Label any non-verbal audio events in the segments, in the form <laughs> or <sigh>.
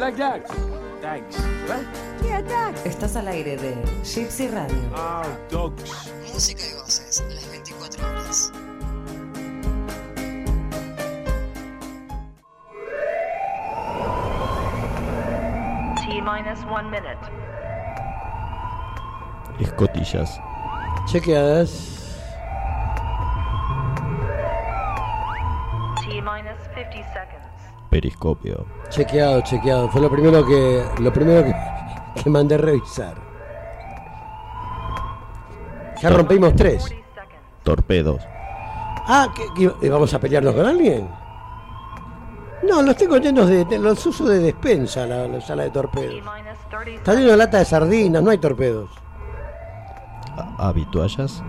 like that. Thanks. What? Yeah. Estás al aire de Gypsy Radio. Oh, dogs. Música y voces, las 24 horas. T minus one minute. Escotillas. Chequeadas. T minus 50 seconds. Periscopio. Chequeado, chequeado. Fue lo primero que lo primero que, que mandé a revisar. Ya rompimos tres. 40 seconds. Torpedos. Ah, ¿qué- qué- ¿vamos a pelearnos con alguien? No, los tengo llenos de, de- los uso de despensa la, la sala de torpedos. minus 30 Está lleno de lata de sardinas, no hay torpedos. Habituallas.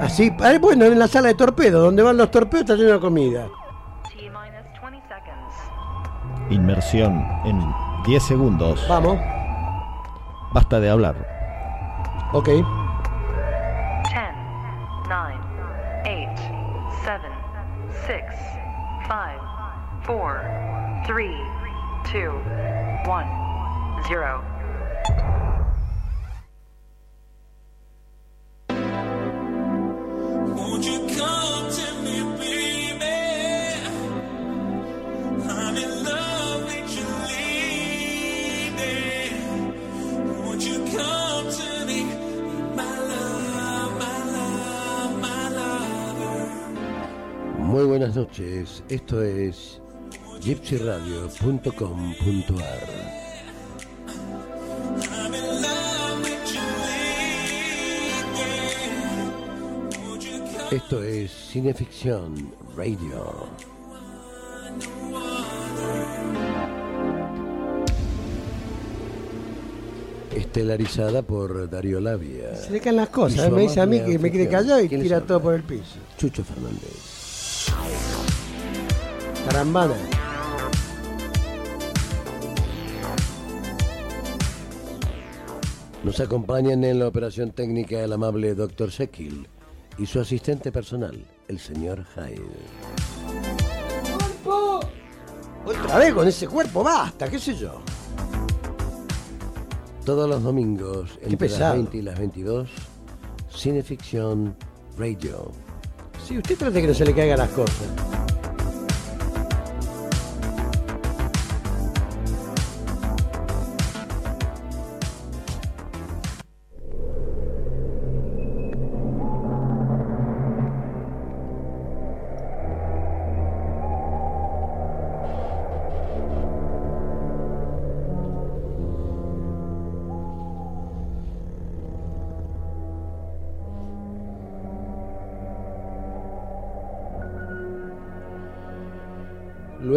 Así, ah, bueno, en la sala de torpedos, donde van los torpedos está lleno de comida. Inmersión en 10 segundos. Vamos, Basta de hablar. ok. 10, 9, 8, 7, 6, 5, 4, 3, 2, 1, 0. Buenas noches, esto es gypsyradio.com.ar. Esto es Cineficción Radio. Estelarizada por Darío Labia. Se le caen las cosas, me dice a mí que me quede callado y tira todo por el piso. Chucho Fernández. Carambana. Nos acompañan en la operación técnica el amable Dr. Jekyll y su asistente personal, el señor Hyde. Otra vez con ese cuerpo, basta, qué sé yo. Todos los domingos, entre las pesado. 20 y las 22, Cineficción Radio. Si usted trata que no se le caigan las cosas.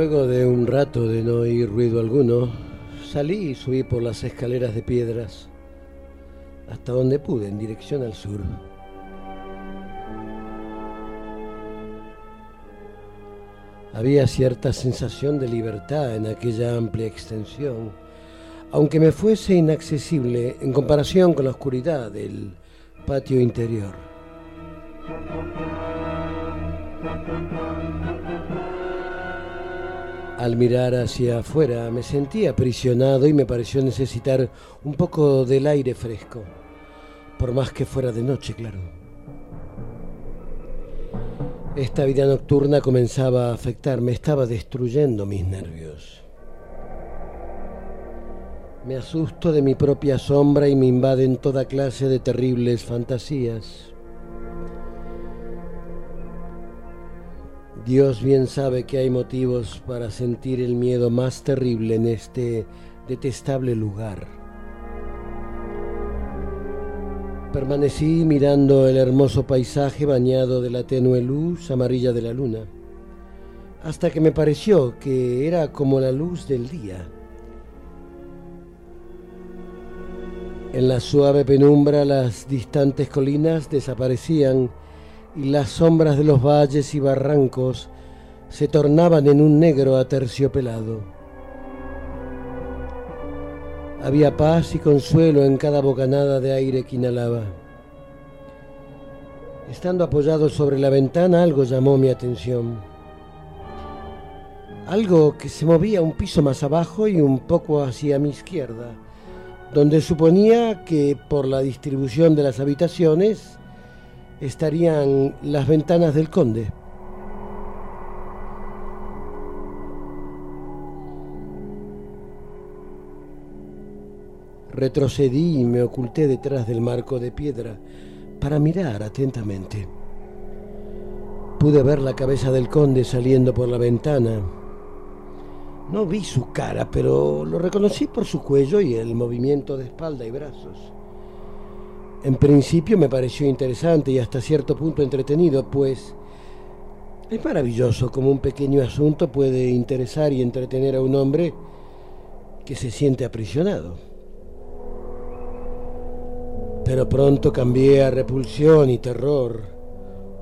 Luego de un rato de no oír ruido alguno, salí y subí por las escaleras de piedras hasta donde pude, en dirección al sur. Había cierta sensación de libertad en aquella amplia extensión, aunque me fuese inaccesible en comparación con la oscuridad del patio interior. Al mirar hacia afuera me sentí aprisionado y me pareció necesitar un poco del aire fresco, por más que fuera de noche, claro. Esta vida nocturna comenzaba a afectarme, estaba destruyendo mis nervios. Me asusto de mi propia sombra y me invaden toda clase de terribles fantasías. Dios bien sabe que hay motivos para sentir el miedo más terrible en este detestable lugar. Permanecí mirando el hermoso paisaje bañado de la tenue luz amarilla de la luna, hasta que me pareció que era como la luz del día. En la suave penumbra las distantes colinas desaparecían y las sombras de los valles y barrancos se tornaban en un negro aterciopelado. Había paz y consuelo en cada bocanada de aire que inhalaba. Estando apoyado sobre la ventana algo llamó mi atención. algo que se movía un piso más abajo y un poco hacia mi izquierda, donde suponía que por la distribución de las habitaciones estarían las ventanas del conde. Retrocedí y me oculté detrás del marco de piedra para mirar atentamente. Pude ver la cabeza del conde saliendo por la ventana. No vi su cara, pero lo reconocí por su cuello y el movimiento de espalda y brazos. En principio me pareció interesante y hasta cierto punto entretenido, pues es maravilloso cómo un pequeño asunto puede interesar y entretener a un hombre que se siente aprisionado. Pero pronto cambié a repulsión y terror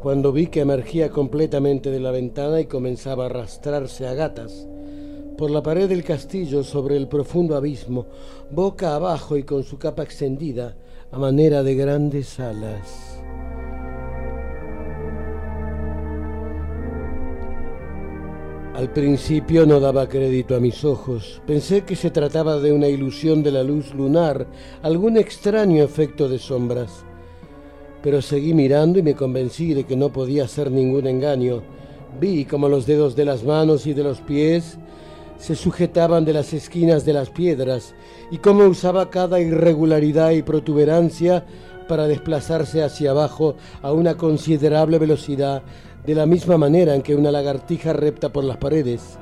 cuando vi que emergía completamente de la ventana y comenzaba a arrastrarse a gatas por la pared del castillo sobre el profundo abismo, boca abajo y con su capa extendida a manera de grandes alas. Al principio no daba crédito a mis ojos. Pensé que se trataba de una ilusión de la luz lunar, algún extraño efecto de sombras. Pero seguí mirando y me convencí de que no podía ser ningún engaño. Vi como los dedos de las manos y de los pies se sujetaban de las esquinas de las piedras y cómo usaba cada irregularidad y protuberancia para desplazarse hacia abajo a una considerable velocidad, de la misma manera en que una lagartija repta por las paredes.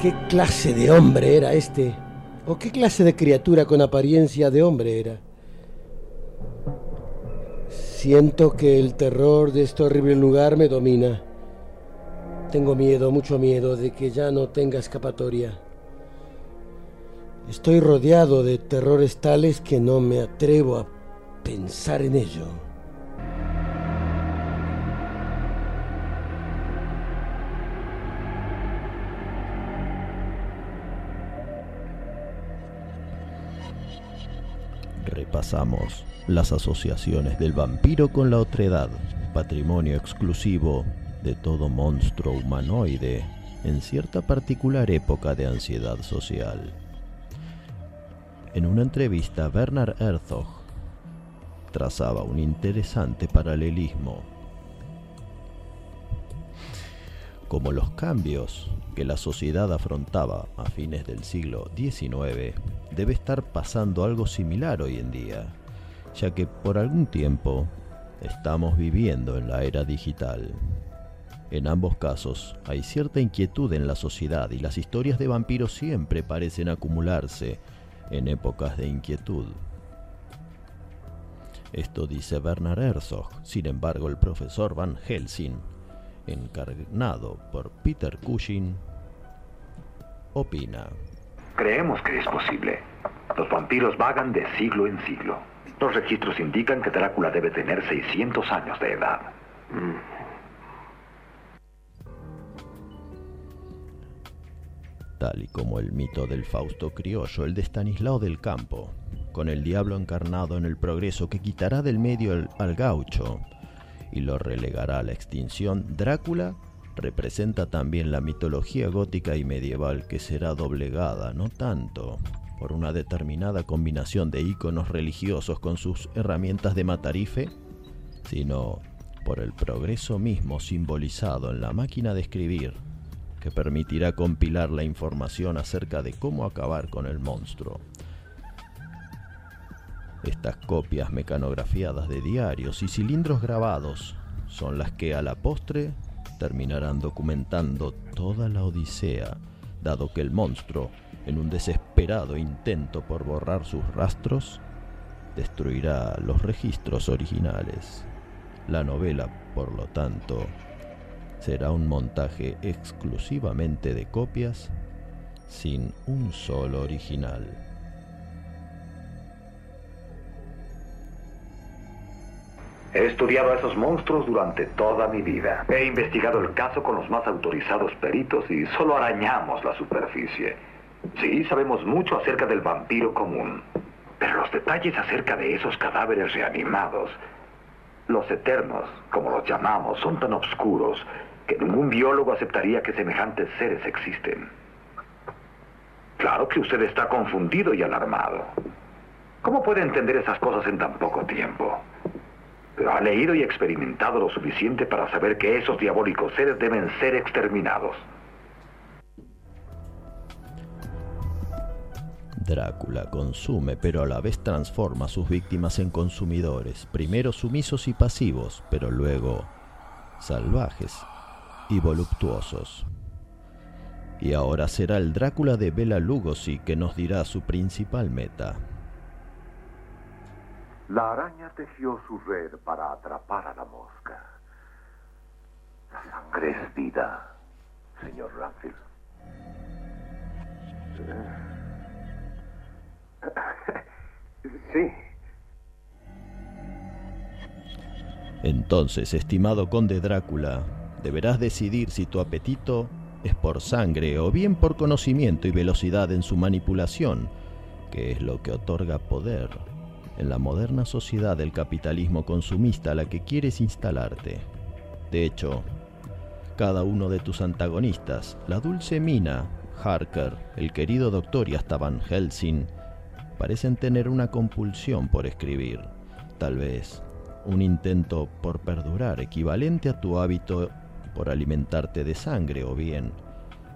¿Qué clase de hombre era este? ¿O qué clase de criatura con apariencia de hombre era? Siento que el terror de este horrible lugar me domina. Tengo miedo, mucho miedo de que ya no tenga escapatoria. Estoy rodeado de terrores tales que no me atrevo a pensar en ello. Repasamos las asociaciones del vampiro con la otredad, patrimonio exclusivo de todo monstruo humanoide en cierta particular época de ansiedad social. En una entrevista, Bernard Herzog trazaba un interesante paralelismo. Como los cambios que la sociedad afrontaba a fines del siglo XIX, debe estar pasando algo similar hoy en día, ya que por algún tiempo estamos viviendo en la era digital. En ambos casos hay cierta inquietud en la sociedad y las historias de vampiros siempre parecen acumularse en épocas de inquietud. Esto dice Bernard Herzog. Sin embargo, el profesor Van Helsing, encarnado por Peter Cushing, opina. Creemos que es posible. Los vampiros vagan de siglo en siglo. Los registros indican que Drácula debe tener 600 años de edad. Tal y como el mito del Fausto criollo, el de Stanislao del Campo, con el diablo encarnado en el progreso que quitará del medio al, al gaucho y lo relegará a la extinción, Drácula representa también la mitología gótica y medieval que será doblegada, no tanto por una determinada combinación de íconos religiosos con sus herramientas de matarife, sino por el progreso mismo simbolizado en la máquina de escribir, que permitirá compilar la información acerca de cómo acabar con el monstruo. Estas copias mecanografiadas de diarios y cilindros grabados son las que a la postre terminarán documentando toda la odisea, dado que el monstruo, en un desesperado intento por borrar sus rastros, destruirá los registros originales. La novela, por lo tanto, será un montaje exclusivamente de copias sin un solo original. He estudiado a esos monstruos durante toda mi vida. He investigado el caso con los más autorizados peritos y solo arañamos la superficie. Sí, sabemos mucho acerca del vampiro común, pero los detalles acerca de esos cadáveres reanimados, los eternos, como los llamamos, son tan oscuros que ningún biólogo aceptaría que semejantes seres existen. Claro que usted está confundido y alarmado. ¿Cómo puede entender esas cosas en tan poco tiempo? Pero ha leído y experimentado lo suficiente para saber que esos diabólicos seres deben ser exterminados. Drácula consume, pero a la vez transforma a sus víctimas en consumidores, primero sumisos y pasivos, pero luego salvajes y voluptuosos. Y ahora será el Drácula de Bela Lugosi que nos dirá su principal meta. La araña tejió su red para atrapar a la mosca. La sangre es vida, señor Ramfield. Sí. Entonces, estimado conde Drácula, deberás decidir si tu apetito es por sangre o bien por conocimiento y velocidad en su manipulación, que es lo que otorga poder en la moderna sociedad del capitalismo consumista a la que quieres instalarte. De hecho, cada uno de tus antagonistas, la dulce Mina, Harker, el querido doctor y hasta Van Helsing, parecen tener una compulsión por escribir, tal vez un intento por perdurar equivalente a tu hábito por alimentarte de sangre o bien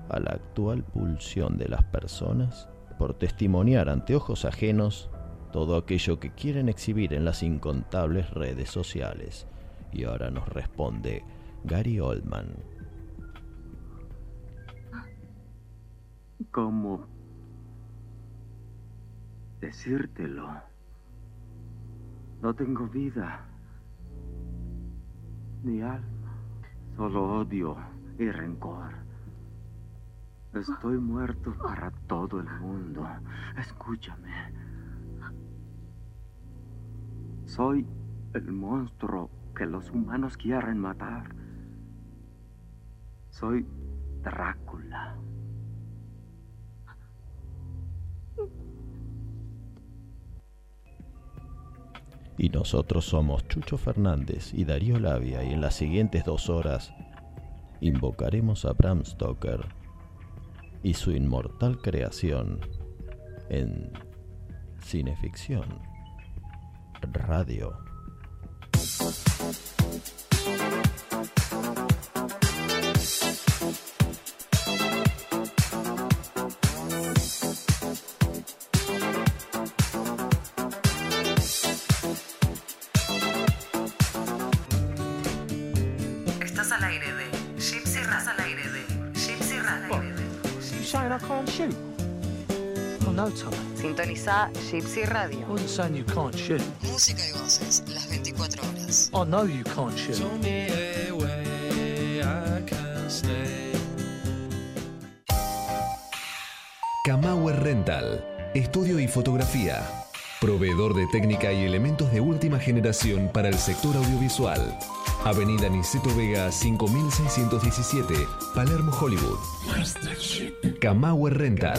a la actual pulsión de las personas por testimoniar ante ojos ajenos todo aquello que quieren exhibir en las incontables redes sociales. Y ahora nos responde Gary Oldman. ¿Cómo decírtelo? No tengo vida, ni alma, solo odio y rencor. Estoy muerto para todo el mundo. Escúchame. Soy el monstruo que los humanos quieren matar. Soy Drácula. Y nosotros somos Chucho Fernández y Darío Labia y en las siguientes dos horas invocaremos a Bram Stoker y su inmortal creación en cineficción radio. Gypsy Radio. Wasn't saying you can't shoot. Música y voces las 24 horas. I know you can't shoot. Camauer Rental, estudio y fotografía. Proveedor de técnica y elementos de última generación para el sector audiovisual. Avenida Niceto Vega 5617, Palermo, Hollywood. Camauer Rental.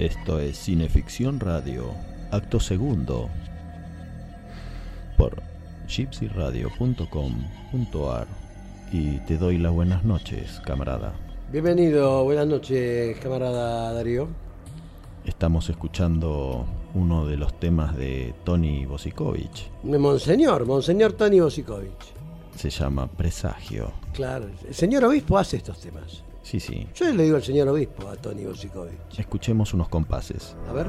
Esto es Cineficción Radio, acto segundo, por gypsyradio.com.ar y te doy las buenas noches, camarada. Bienvenido, buenas noches, camarada Darío. Estamos escuchando uno de los temas de Tony Bosikovich. Monseñor, Monseñor Tony Bosikovich. Se llama Presagio. Claro, el señor obispo hace estos temas. Sí, sí. Yo le digo al señor obispo a Tony Bosikovich. Escuchemos unos compases. A ver.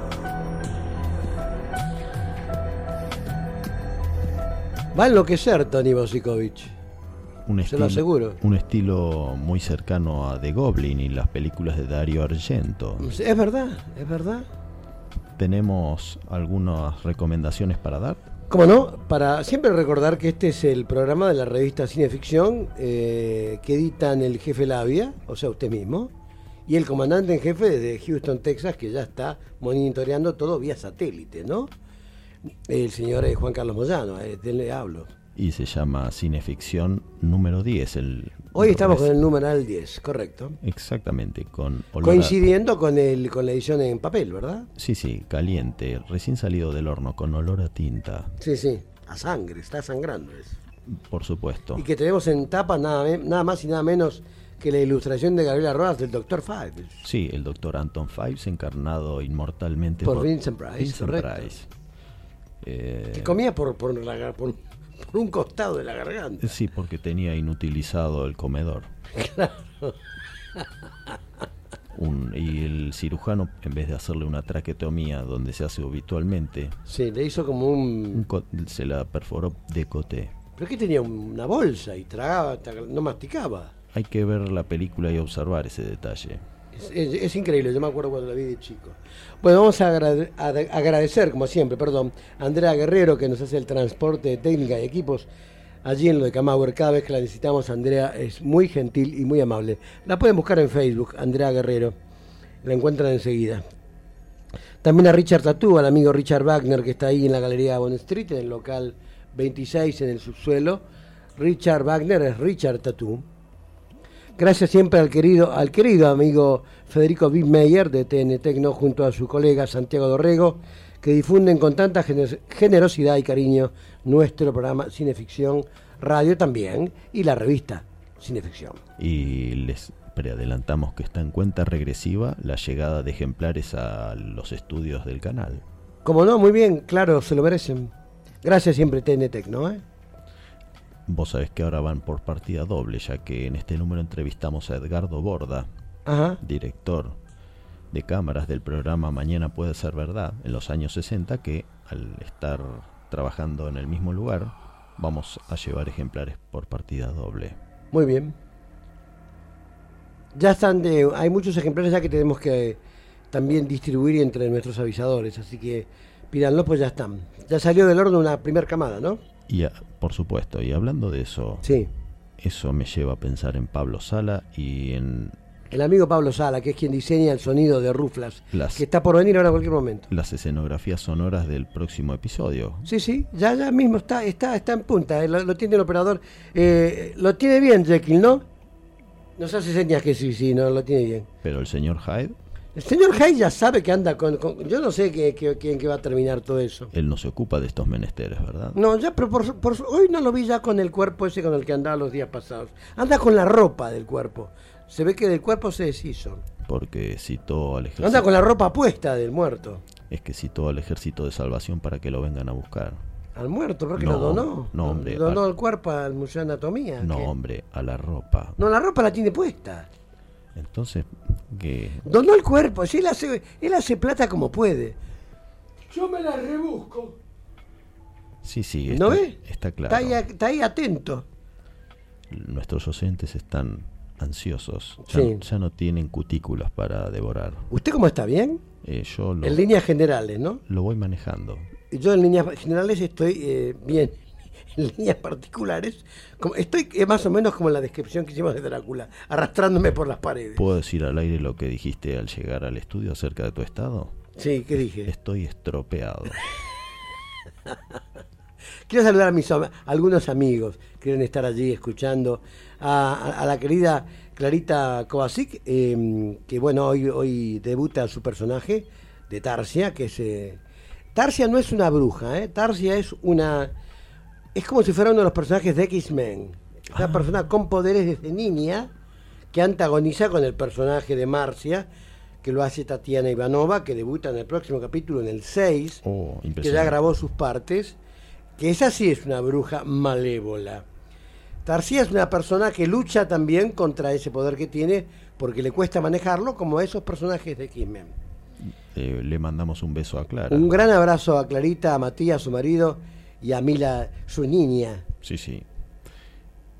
Va a enloquecer Tony Bosikovich. un se lo aseguro. un estilo muy cercano a The Goblin y las películas de Dario Argento. Es verdad, es verdad. ¿Tenemos algunas recomendaciones para dar? Como no, para siempre recordar que este es el programa de la revista Cineficción eh, que editan el jefe Labia, o sea, usted mismo, y el comandante en jefe desde Houston, Texas, que ya está monitoreando todo vía satélite, ¿no? El señor eh, Juan Carlos Moyano, eh, de él le hablo. Y se llama Cineficción número 10. El, Hoy estamos con el numeral 10, correcto. Exactamente, con olor a- Coincidiendo con, el, con la edición en papel, ¿verdad? Sí, sí, caliente, recién salido del horno, con olor a tinta, Sí, sí, a sangre, está sangrando eso. por supuesto. Y que tenemos en tapa nada, nada más y nada menos que la ilustración de Gabriela Rojas del Doctor Five. Sí, el doctor Anton Fives, encarnado inmortalmente Por Vincent Price, Vincent correcto. Price. Eh, Que comía por, por, por- por <laughs> un costado de la garganta. sí, porque tenía inutilizado el comedor. Un- y el cirujano, en vez de hacerle una traquetomía donde se hace habitualmente, Sí, le hizo como un se la perforó de coté. Pero que tenía una bolsa y tragaba, tra- no masticaba. Hay que ver la película y observar ese detalle. Es, increíble, yo me acuerdo cuando la vi de chico. Bueno, vamos a, agrade- a de- agradecer, como siempre, perdón, a Andrea Guerrero que nos hace el transporte de técnica y equipos allí en lo de Camauer. Cada vez que la necesitamos, Andrea es muy gentil y muy amable. La pueden buscar en Facebook, Andrea Guerrero. La encuentran enseguida. También a Richard Tatú, al amigo Richard Wagner, que está ahí en la Galería Bond Street, en el local 26, en el subsuelo. Richard Wagner es Richard Tatú. Gracias siempre al querido, al querido amigo Federico Bittmeyer de TN Tecno junto a su colega Santiago Dorrego, que difunden con tanta gener- generosidad y cariño nuestro programa Cineficción Radio también y la revista Cineficción. Y les preadelantamos que está en cuenta regresiva la llegada de ejemplares a los estudios del canal. Como no, muy bien, claro, se lo merecen. Gracias siempre TN Tecno, ¿eh? Vos sabés que ahora van por partida doble, ya que en este número entrevistamos a Edgardo Borda, Ajá. director de cámaras del programa Mañana puede ser verdad, en los años 60, que al estar trabajando en el mismo lugar, vamos a llevar ejemplares por partida doble. Muy bien. Ya están de. Hay muchos ejemplares ya que tenemos que también distribuir entre nuestros avisadores, así que pídanlos, pues ya están. Ya salió del horno una primera camada, ¿no? Y a- por supuesto, y hablando de eso, Sí. eso me lleva a pensar en Pablo Sala y en El amigo Pablo Sala, que es quien diseña el sonido de Ruflas, Las- que está por venir ahora en cualquier momento. las escenografías sonoras del próximo episodio. Sí, sí, ya, ya mismo está, está, está en punta, eh, lo, lo tiene el operador. Eh, lo tiene bien, Jekyll, ¿no? Nos hace señas que sí, sí, no, lo tiene bien. Pero el señor Hyde, El señor Hay ya sabe que anda con... con- yo no sé qué- en qué va a terminar todo eso. él no se ocupa de estos menesteres, ¿verdad? No, ya, pero por, hoy no lo vi ya con el cuerpo ese con el que andaba los días pasados. Anda con la ropa del cuerpo. Se ve que del cuerpo se deshizo. Porque citó al ejército. Anda con la ropa puesta del muerto. Es que citó al ejército de salvación para que lo vengan a buscar. Al muerto, ¿por qué No, lo donó? no, hombre, Donó a- el cuerpo al Museo de Anatomía. No, ¿qué? hombre, a la ropa. No, la ropa la tiene puesta. Entonces, que Donó el cuerpo. Si él hace, él hace plata como puede. Yo me la rebusco. sí, sí, ¿No está, ve? está claro. Está ahí, está ahí atento. Nuestros oyentes están ansiosos. Ya, Sí. ya no tienen cutículas para devorar. ¿Usted cómo está? ¿Bien? Eh, yo lo, En líneas generales, ¿no? lo voy manejando. Yo en líneas generales estoy eh, bien. En <laughs> líneas particulares, como, estoy más o menos como en la descripción que hicimos de Drácula, arrastrándome por las paredes. ¿Puedo decir al aire lo que dijiste al llegar al estudio acerca de tu estado? Sí, ¿qué dije? Estoy estropeado. <laughs> Quiero saludar a mis a algunos amigos que deben estar allí escuchando. A, a- a la querida Clarita Kovacic, eh, que bueno, hoy, hoy debuta su personaje de Tarsia, que es... eh, Tarsia no es una bruja, ¿eh? Tarsia es una... Es como si fuera uno de los personajes de X-Men. Una persona con poderes desde niña que antagoniza con el personaje de Marcia, que lo hace Tatiana Ivanova, que debuta en el próximo capítulo, en el 6 Oh, que ya grabó sus partes, que esa sí es una bruja malévola. Tarsia es una persona que lucha también contra ese poder que tiene porque le cuesta manejarlo como a esos personajes de X-Men. Eh, le mandamos un beso a Clara. Un gran abrazo a Clarita, a Matías, su marido, y a Mila, su niña. Sí, sí.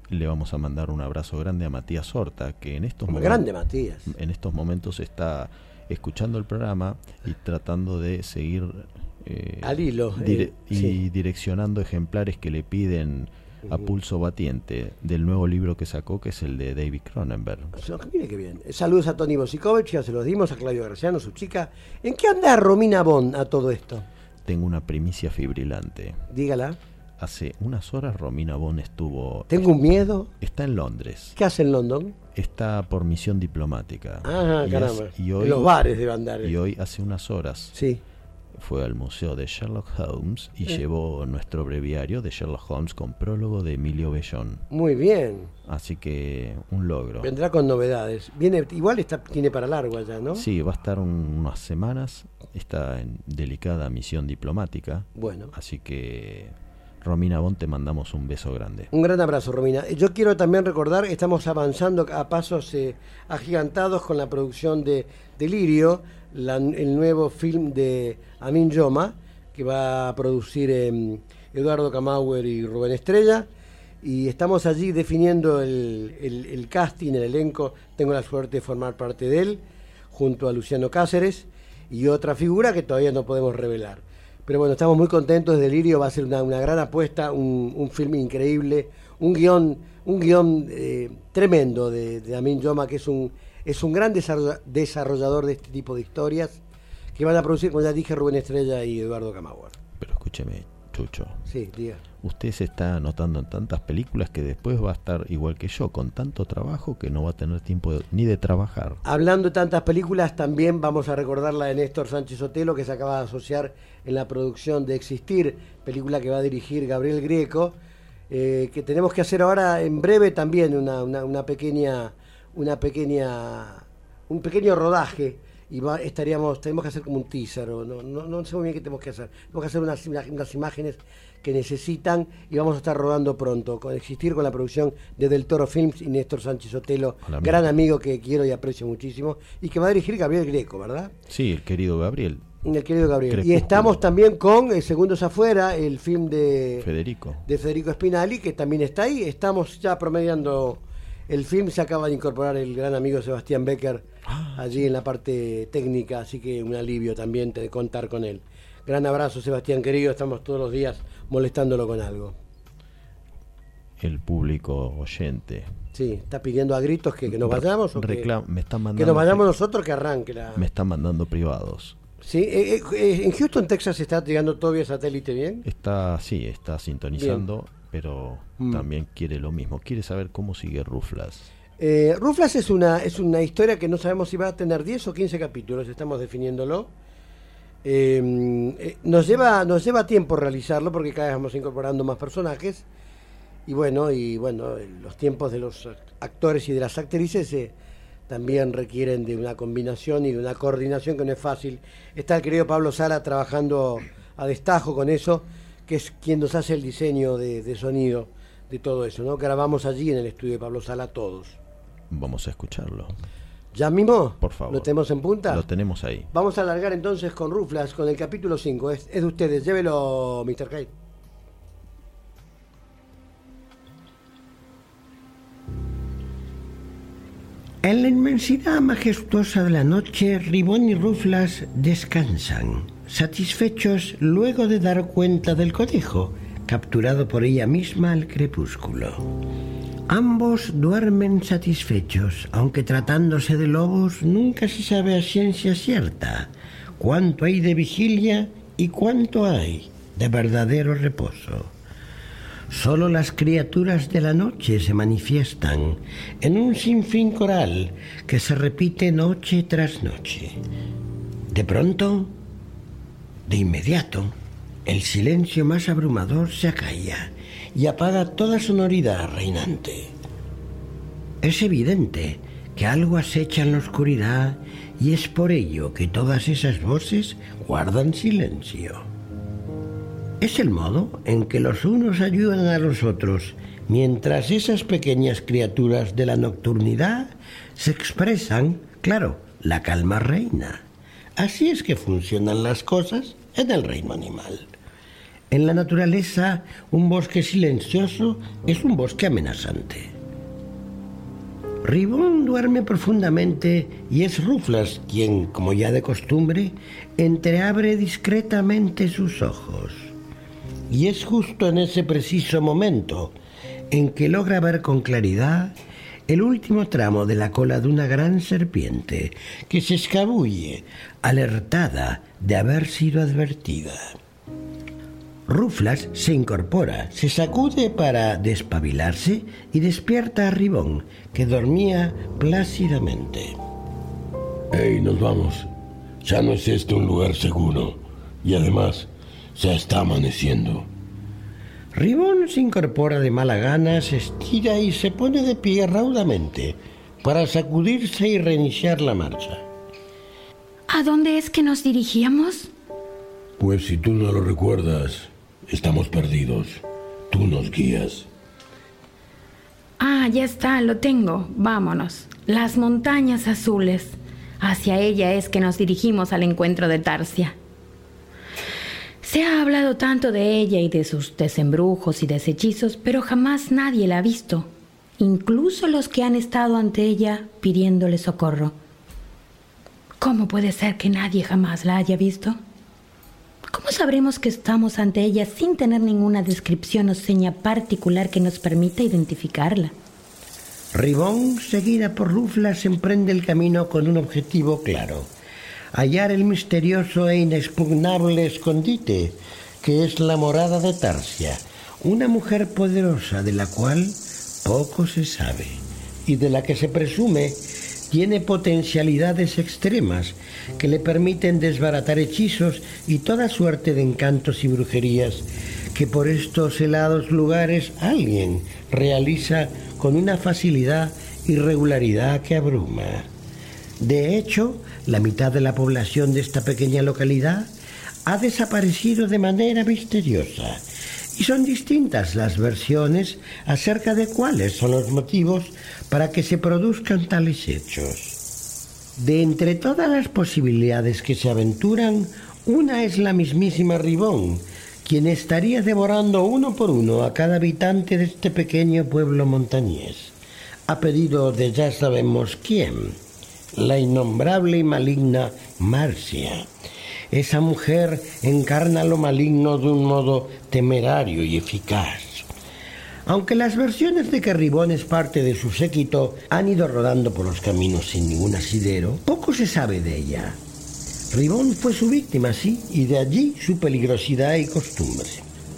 le vamos a mandar un abrazo grande a Matías Horta, que en estos, Un momen- grande Matías. en estos momentos está escuchando el programa y tratando de seguir eh, Al hilo, dire- eh, y sí. direccionando ejemplares que le piden a pulso batiente del nuevo libro que sacó, que es el de David Cronenberg. Mire qué bien. Saludos a Tony Bosikovich, ya se los dimos, a Claudio Graciano, su chica. ¿En qué anda Romina Bond a todo esto? Tengo una primicia fibrilante. Dígala. Hace unas horas Romina Bon estuvo... Tengo un miedo. Está en Londres. ¿Qué hace en London? Está por misión diplomática. Ah, Y caramba. y hoy, en los bares debe andar. Y hoy, hace unas horas, Sí. Fue al Museo de Sherlock Holmes y Eh. llevó nuestro breviario de Sherlock Holmes con prólogo de Emilio Bellón. Muy bien. Así que un logro. Vendrá con novedades. Viene, igual está, tiene para largo allá, ¿no? Sí, va a estar un- unas semanas. Está en delicada misión diplomática. Bueno. Así que, Romina Bon, te mandamos un beso grande. Un gran abrazo, Romina. Yo quiero también recordar, estamos avanzando a pasos eh, agigantados con la producción de Delirio, el nuevo film de Amin Yoma, que va a producir eh, Eduardo Camauer y Rubén Estrella. Y estamos allí definiendo el, el- el casting, el elenco. Tengo la suerte de formar parte de él, junto a Luciano Cáceres y otra figura que todavía no podemos revelar. Pero bueno, estamos muy contentos. Delirio va a ser una, una gran apuesta, un, un film increíble, un guion, un guion eh, tremendo de, de Amin Yoma, que es un, es un gran desarrolla- desarrollador de este tipo de historias que van a producir, como ya dije, Rubén Estrella y Eduardo Camagüer. Pero escúcheme, Chucho. Sí, diga. Usted se está anotando en tantas películas que después va a estar igual que yo, con tanto trabajo que no va a tener tiempo de- ni de trabajar. Hablando de tantas películas, también vamos a recordar la de Néstor Sánchez Otelo, que se acaba de asociar en la producción de Existir, película que va a dirigir Gabriel Grieco, eh, que tenemos que hacer ahora en breve también una, una- una pequeña, una pequeña, un pequeño rodaje y va- estaríamos, tenemos que hacer como un teaser, o no, no, no sé muy bien qué tenemos que hacer. Tenemos que hacer unas, unas- unas imágenes que necesitan y vamos a estar rodando pronto, con existir con la producción de Del Toro Films y Néstor Sánchez Otelo, Hola, gran amigo que quiero y aprecio muchísimo, y que va a dirigir Gabriel Greco, ¿verdad? Sí, el querido Gabriel, El querido Gabriel. Y estamos también con eh, Segundos Afuera, el film de Federico. de Federico Spinali, que también está ahí. Estamos ya promediando el film, se acaba de incorporar el gran amigo Sebastián Becker allí en la parte técnica, así que un alivio también de contar con él. Gran abrazo, Sebastián querido, estamos todos los días molestándolo con algo. El público oyente. Sí, está pidiendo a gritos que, que nos vayamos o que, me están que mandando nos vayamos nosotros que arranque la... me están mandando privados. Sí, eh, eh, eh, en Houston, Texas, está llegando todo vía satélite, ¿bien? Está, sí, está sintonizando, pero Mm. también quiere lo mismo. Quiere saber cómo sigue Ruflas. Eh, Ruflas es una, es una historia que no sabemos si va a tener 10 o 15 capítulos, estamos definiéndolo. Eh, eh, nos, lleva, nos lleva tiempo realizarlo porque cada vez vamos incorporando más personajes. Y bueno, y bueno, los tiempos de los actores y de las actrices eh, también requieren de una combinación y de una coordinación que no es fácil. Está el querido Pablo Sala trabajando a destajo con eso, que es quien nos hace el diseño de, de sonido de todo eso, ¿no? Grabamos allí en el estudio de Pablo Sala todos. Vamos a escucharlo. ¿Ya mismo? Por favor. ¿Lo tenemos en punta? Lo tenemos ahí. Vamos a alargar entonces con Ruflas, con el capítulo 5. Es, es de ustedes, llévelo, Mr. Kite. En la inmensidad majestuosa de la noche, Ribón y Ruflas descansan, satisfechos luego de dar cuenta del conejo, capturado por ella misma al crepúsculo. Ambos duermen satisfechos, aunque tratándose de lobos nunca se sabe a ciencia cierta cuánto hay de vigilia y cuánto hay de verdadero reposo. Solo las criaturas de la noche se manifiestan en un sinfín coral que se repite noche tras noche. De pronto, de inmediato, el silencio más abrumador se acalla y apaga toda sonoridad reinante. Es evidente que algo acecha en la oscuridad y es por ello que todas esas voces guardan silencio. Es el modo en que los unos ayudan a los otros, mientras esas pequeñas criaturas de la nocturnidad se expresan, claro, la calma reina. Así es que funcionan las cosas en el reino animal. En la naturaleza, un bosque silencioso es un bosque amenazante. Ribón duerme profundamente y es Ruflas quien, como ya de costumbre, entreabre discretamente sus ojos. Y es justo en ese preciso momento en que logra ver con claridad el último tramo de la cola de una gran serpiente que se escabulle, alertada de haber sido advertida. Ruflas se incorpora, se sacude para despabilarse y despierta a Ribón, que dormía plácidamente. Hey, nos vamos. Ya no es este un lugar seguro. Y además, ya está amaneciendo. Ribón se incorpora de mala gana, se estira y se pone de pie raudamente para sacudirse y reiniciar la marcha. ¿A dónde es que nos dirigíamos? Pues si tú no lo recuerdas, estamos perdidos. Tú nos guías. Ah, ya está, lo tengo. Vámonos. Las montañas azules. Hacia ella es que nos dirigimos al encuentro de Tarsia. Se ha hablado tanto de ella y de sus desembrujos y deshechizos, pero jamás nadie la ha visto, incluso los que han estado ante ella pidiéndole socorro. ¿Cómo puede ser que nadie jamás la haya visto? ¿Cómo sabremos que estamos ante ella sin tener ninguna descripción o seña particular que nos permita identificarla? Ribón, seguida por Ruflas, emprende el camino con un objetivo claro. Hallar el misterioso e inexpugnable escondite, que es la morada de Tarsia, una mujer poderosa de la cual poco se sabe y de la que se presume tiene potencialidades extremas que le permiten desbaratar hechizos y toda suerte de encantos y brujerías que por estos helados lugares alguien realiza con una facilidad y regularidad que abruma. De hecho, la mitad de la población de esta pequeña localidad ha desaparecido de manera misteriosa. Y son distintas las versiones acerca de cuáles son los motivos para que se produzcan tales hechos. De entre todas las posibilidades que se aventuran, una es la mismísima Ribón, quien estaría devorando uno por uno a cada habitante de este pequeño pueblo montañés, a pedido de ya sabemos quién, la innombrable y maligna Marcia. Esa mujer encarna lo maligno de un modo temerario y eficaz. Aunque las versiones de que Ribón es parte de su séquito han ido rodando por los caminos sin ningún asidero, poco se sabe de ella. Ribón fue su víctima, sí, y de allí su peligrosidad y costumbre.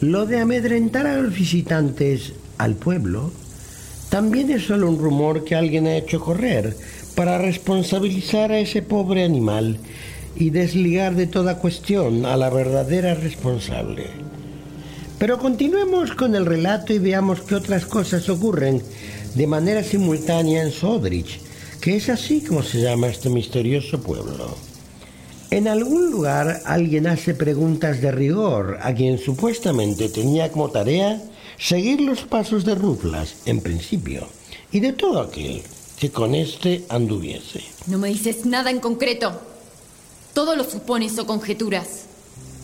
Lo de amedrentar a los visitantes al pueblo también es solo un rumor que alguien ha hecho correr para responsabilizar a ese pobre animal y desligar de toda cuestión a la verdadera responsable. Pero continuemos con el relato y veamos qué otras cosas ocurren de manera simultánea en Sodrich, que es así como se llama este misterioso pueblo. En algún lugar alguien hace preguntas de rigor a quien supuestamente tenía como tarea seguir los pasos de Ruflas, en principio, y de todo aquel que con éste anduviese. No me dices nada en concreto. Todo lo supones o conjeturas.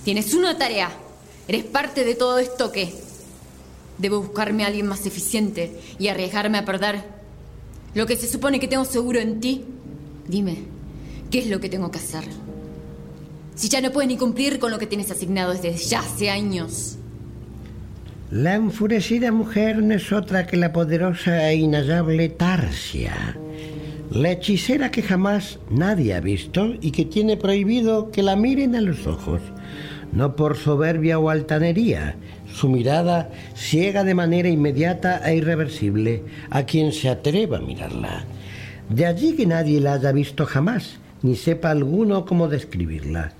Tienes una tarea. Eres parte de todo esto que... Debo buscarme a alguien más eficiente y arriesgarme a perder. Lo que se supone que tengo seguro en ti. Dime, ¿qué es lo que tengo que hacer? Si ya no puedes ni cumplir con lo que tienes asignado desde ya hace años. La enfurecida mujer no es otra que la poderosa e inhallable Tarsia, la hechicera que jamás nadie ha visto y que tiene prohibido que la miren a los ojos, no por soberbia o altanería, su mirada ciega de manera inmediata e irreversible a quien se atreva a mirarla. De allí que nadie la haya visto jamás, ni sepa alguno cómo describirla.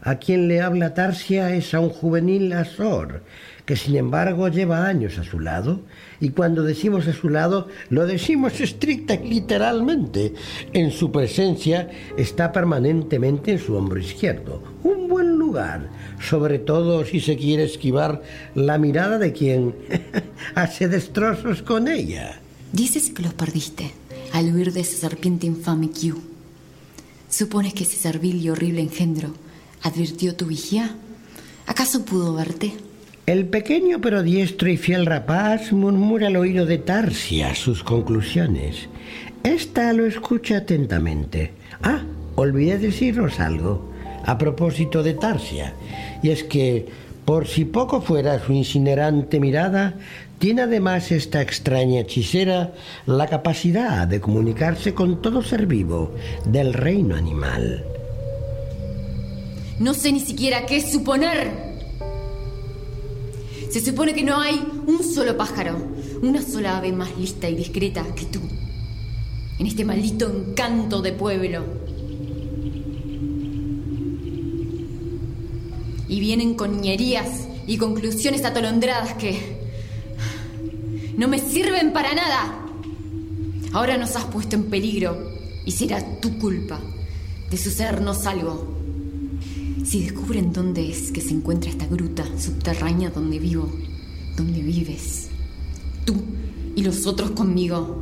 A quien le habla Tarsia es a un juvenil Azor, que sin embargo lleva años a su lado, y cuando decimos a su lado, lo decimos estricta y literalmente. En su presencia está permanentemente en su hombro izquierdo. Un buen lugar, sobre todo si se quiere esquivar la mirada de quien <laughs> hace destrozos con ella. Dices que los perdiste al huir de esa serpiente infame Q. ¿Supones que ese servil y horrible engendro advirtió tu vigía? ¿Acaso pudo verte? El pequeño pero diestro y fiel rapaz murmura al oído de Tarsia sus conclusiones. Esta lo escucha atentamente. Ah, olvidé deciros algo a propósito de Tarsia, y es que, por si poco fuera su incinerante mirada, tiene además esta extraña hechicera la capacidad de comunicarse con todo ser vivo del reino animal. No sé ni siquiera qué suponer. Se supone que no hay un solo pájaro, una sola ave más lista y discreta que tú. En este maldito encanto de pueblo. Y vienen con ñerías y conclusiones atolondradas que no me sirven para nada. Ahora nos has puesto en peligro y será tu culpa de sucedernos algo. Si descubren dónde es que se encuentra esta gruta subterránea donde vivo, donde vives, tú y los otros conmigo,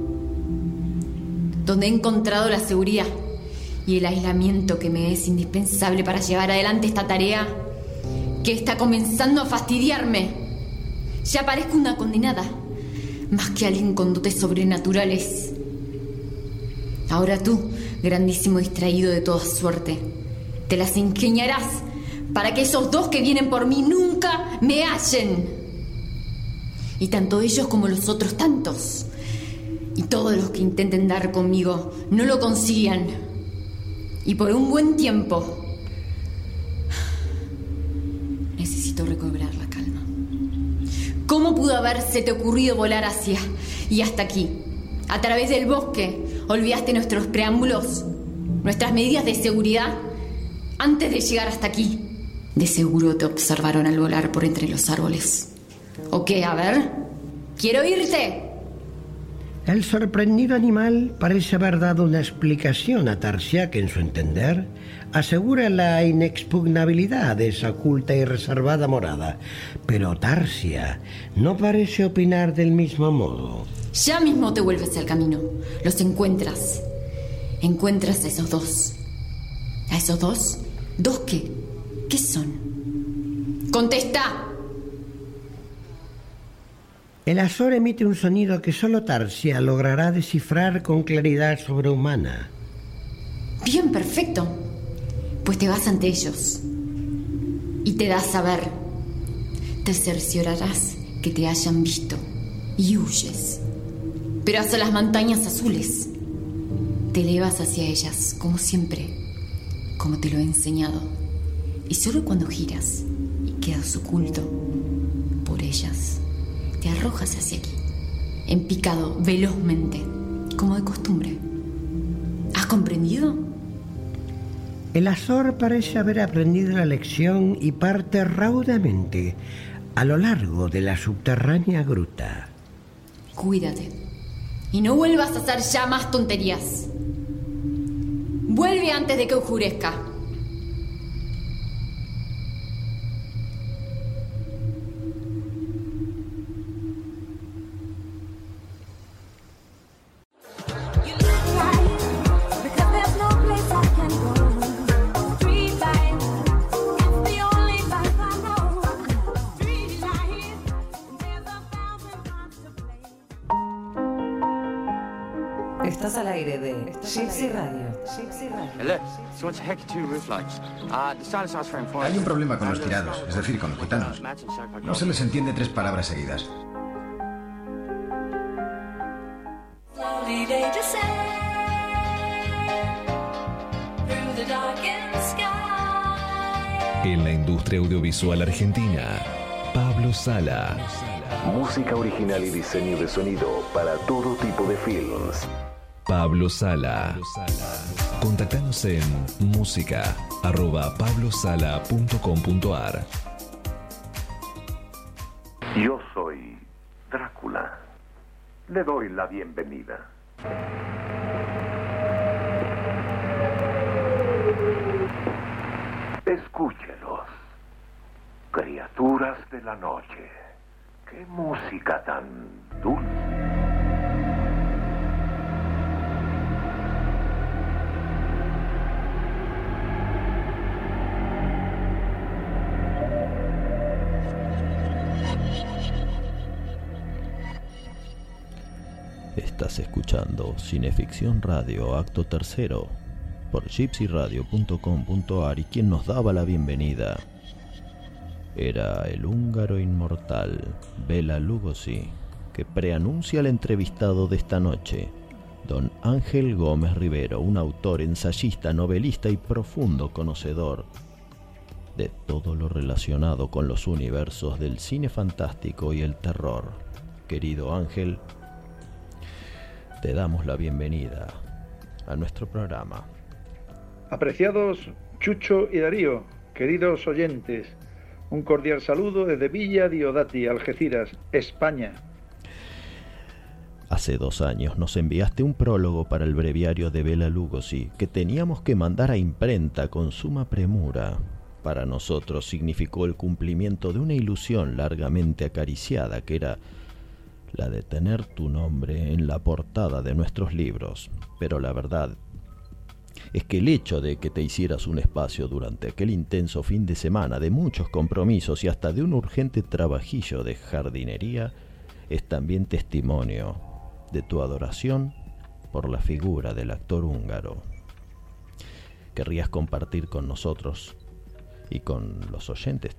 donde he encontrado la seguridad y el aislamiento que me es indispensable para llevar adelante esta tarea que está comenzando a fastidiarme. Ya parezco una condenada, más que alguien con dotes sobrenaturales. Ahora tú, grandísimo distraído de toda suerte, te las ingeniarás para que esos dos que vienen por mí nunca me hallen. Y tanto ellos como los otros tantos. Y todos los que intenten dar conmigo no lo consigan. Y por un buen tiempo necesito recobrar la calma. ¿Cómo pudo haberse te ocurrido volar hacia y hasta aquí? A través del bosque, olvidaste nuestros preámbulos, nuestras medidas de seguridad antes de llegar hasta aquí. De seguro te observaron al volar por entre los árboles. ¿O qué? A ver. Quiero irte. El sorprendido animal parece haber dado una explicación a Tarsia que, en su entender, asegura la inexpugnabilidad de esa oculta y reservada morada. Pero Tarsia no parece opinar del mismo modo. Ya mismo te vuelves al camino. Los encuentras. Encuentras a esos dos. ¿A esos dos? ¿Dos qué? ¿Qué son? ¡Contesta! El azor emite un sonido que solo Tarsia logrará descifrar con claridad sobrehumana. Bien, perfecto. Pues te vas ante ellos. Y te das a ver. Te cerciorarás que te hayan visto. Y huyes. Pero hacia las montañas azules. Te elevas hacia ellas, como siempre. Como te lo he enseñado. Y solo cuando giras y quedas oculto por ellas, te arrojas hacia aquí, en picado velozmente, como de costumbre. ¿Has comprendido? El azor parece haber aprendido la lección y parte raudamente a lo largo de la subterránea gruta. Cuídate. Y no vuelvas a hacer ya más tonterías. Vuelve antes de que oscurezca. Hay un problema con los tirados, es decir, con los gitanos. No se les entiende tres palabras seguidas. En la industria audiovisual argentina, Pablo Sala. Música original y diseño de sonido para todo tipo de films. Pablo Sala. Contactanos en música arroba pablosala.com.ar. Yo soy Drácula. Le doy la bienvenida. Escúchelos. Criaturas de la noche. Qué música tan dulce. Escuchando Cineficción Radio, acto tercero, por gypsyradio.com.ar y quien nos daba la bienvenida era el húngaro inmortal Bela Lugosi, que preanuncia al entrevistado de esta noche, don Ángel Gómez Rivero, un autor, ensayista, novelista y profundo conocedor de todo lo relacionado con los universos del cine fantástico y el terror. Querido Ángel, te damos la bienvenida a nuestro programa. Apreciados Chucho y Darío, queridos oyentes, un cordial saludo desde Villa Diodati, Algeciras, España. Hace dos años nos enviaste un prólogo para el breviario de Bela Lugosi que teníamos que mandar a imprenta con suma premura. Para nosotros significó el cumplimiento de una ilusión largamente acariciada que era la de tener tu nombre en la portada de nuestros libros. Pero la verdad es que el hecho de que te hicieras un espacio durante aquel intenso fin de semana de muchos compromisos y hasta de un urgente trabajillo de jardinería es también testimonio de tu adoración por la figura del actor húngaro. ¿Querrías compartir con nosotros y con los oyentes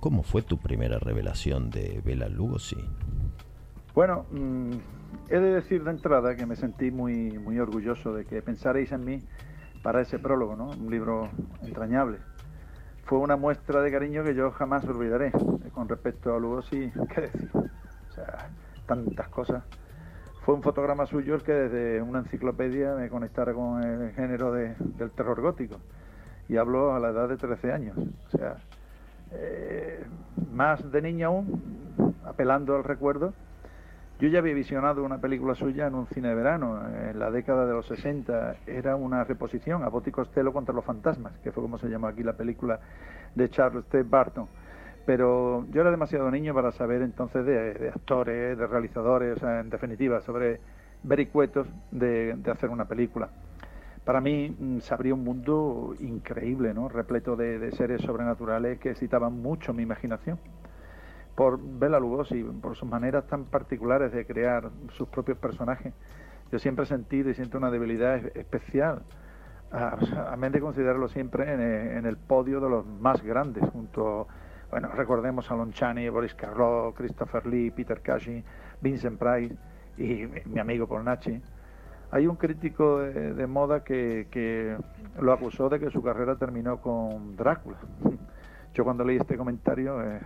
cómo fue tu primera revelación de Bela Lugosi? Bueno, mm, he de decir de entrada que me sentí muy, muy orgulloso de que pensarais en mí para ese prólogo, ¿no? Un libro entrañable. Fue una muestra de cariño que yo jamás olvidaré. Con respecto a Lugosi, ¿qué decir? O sea, tantas cosas. Fue un fotograma suyo el que desde una enciclopedia me conectara con el género de- del terror gótico. Y hablo a la edad de 13 años. O sea, eh, más de niña aún, apelando al recuerdo, yo ya había visionado una película suya en un cine de verano, en la década de los 60. Era una reposición, Abbott y Costello contra los fantasmas, que fue como se llamó aquí la película de Charles T. Barton. Pero yo era demasiado niño para saber entonces de, actores, de realizadores, en definitiva, sobre vericuetos de, hacer una película. Para mí mm, se abría un mundo increíble, ¿no? repleto de seres sobrenaturales que excitaban mucho mi imaginación por Bela Lugosi, por sus maneras tan particulares de crear sus propios personajes. Yo siempre he sentido y siento una debilidad es- especial, a, a menos de considerarlo siempre en, eh, en el podio de los más grandes, junto, bueno, recordemos a Lon Chaney, Boris Karloff, Christopher Lee, Peter Cushing, Vincent Price y mi, mi amigo Polnachi. Hay un crítico de, de moda que, que lo acusó de que su carrera terminó con Drácula. <laughs> Yo cuando leí este comentario eh,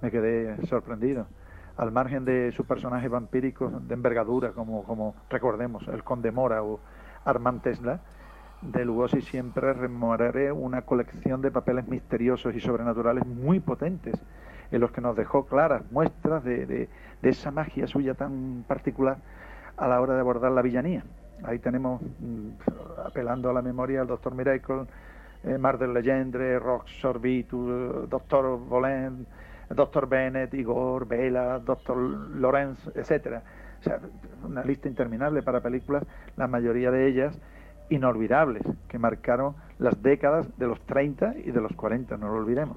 me quedé sorprendido. Al margen de sus personajes vampíricos de envergadura, como, como recordemos, el Conde Mora o Armand Tesla, de Lugosi siempre rememoraré una colección de papeles misteriosos y sobrenaturales muy potentes, en los que nos dejó claras muestras de, de- esa magia suya tan particular a la hora de abordar la villanía. Ahí tenemos, mm, apelando a la memoria, al doctor Miracle, eh, Mar del Legendre, Rox Sorbitu, Doctor Bolén, Doctor Bennett, Igor, Vela, Doctor Lorenz, etcétera. O sea, una lista interminable para películas, la mayoría de ellas inolvidables, que marcaron las décadas de los 30 y de los 40, no lo olvidemos.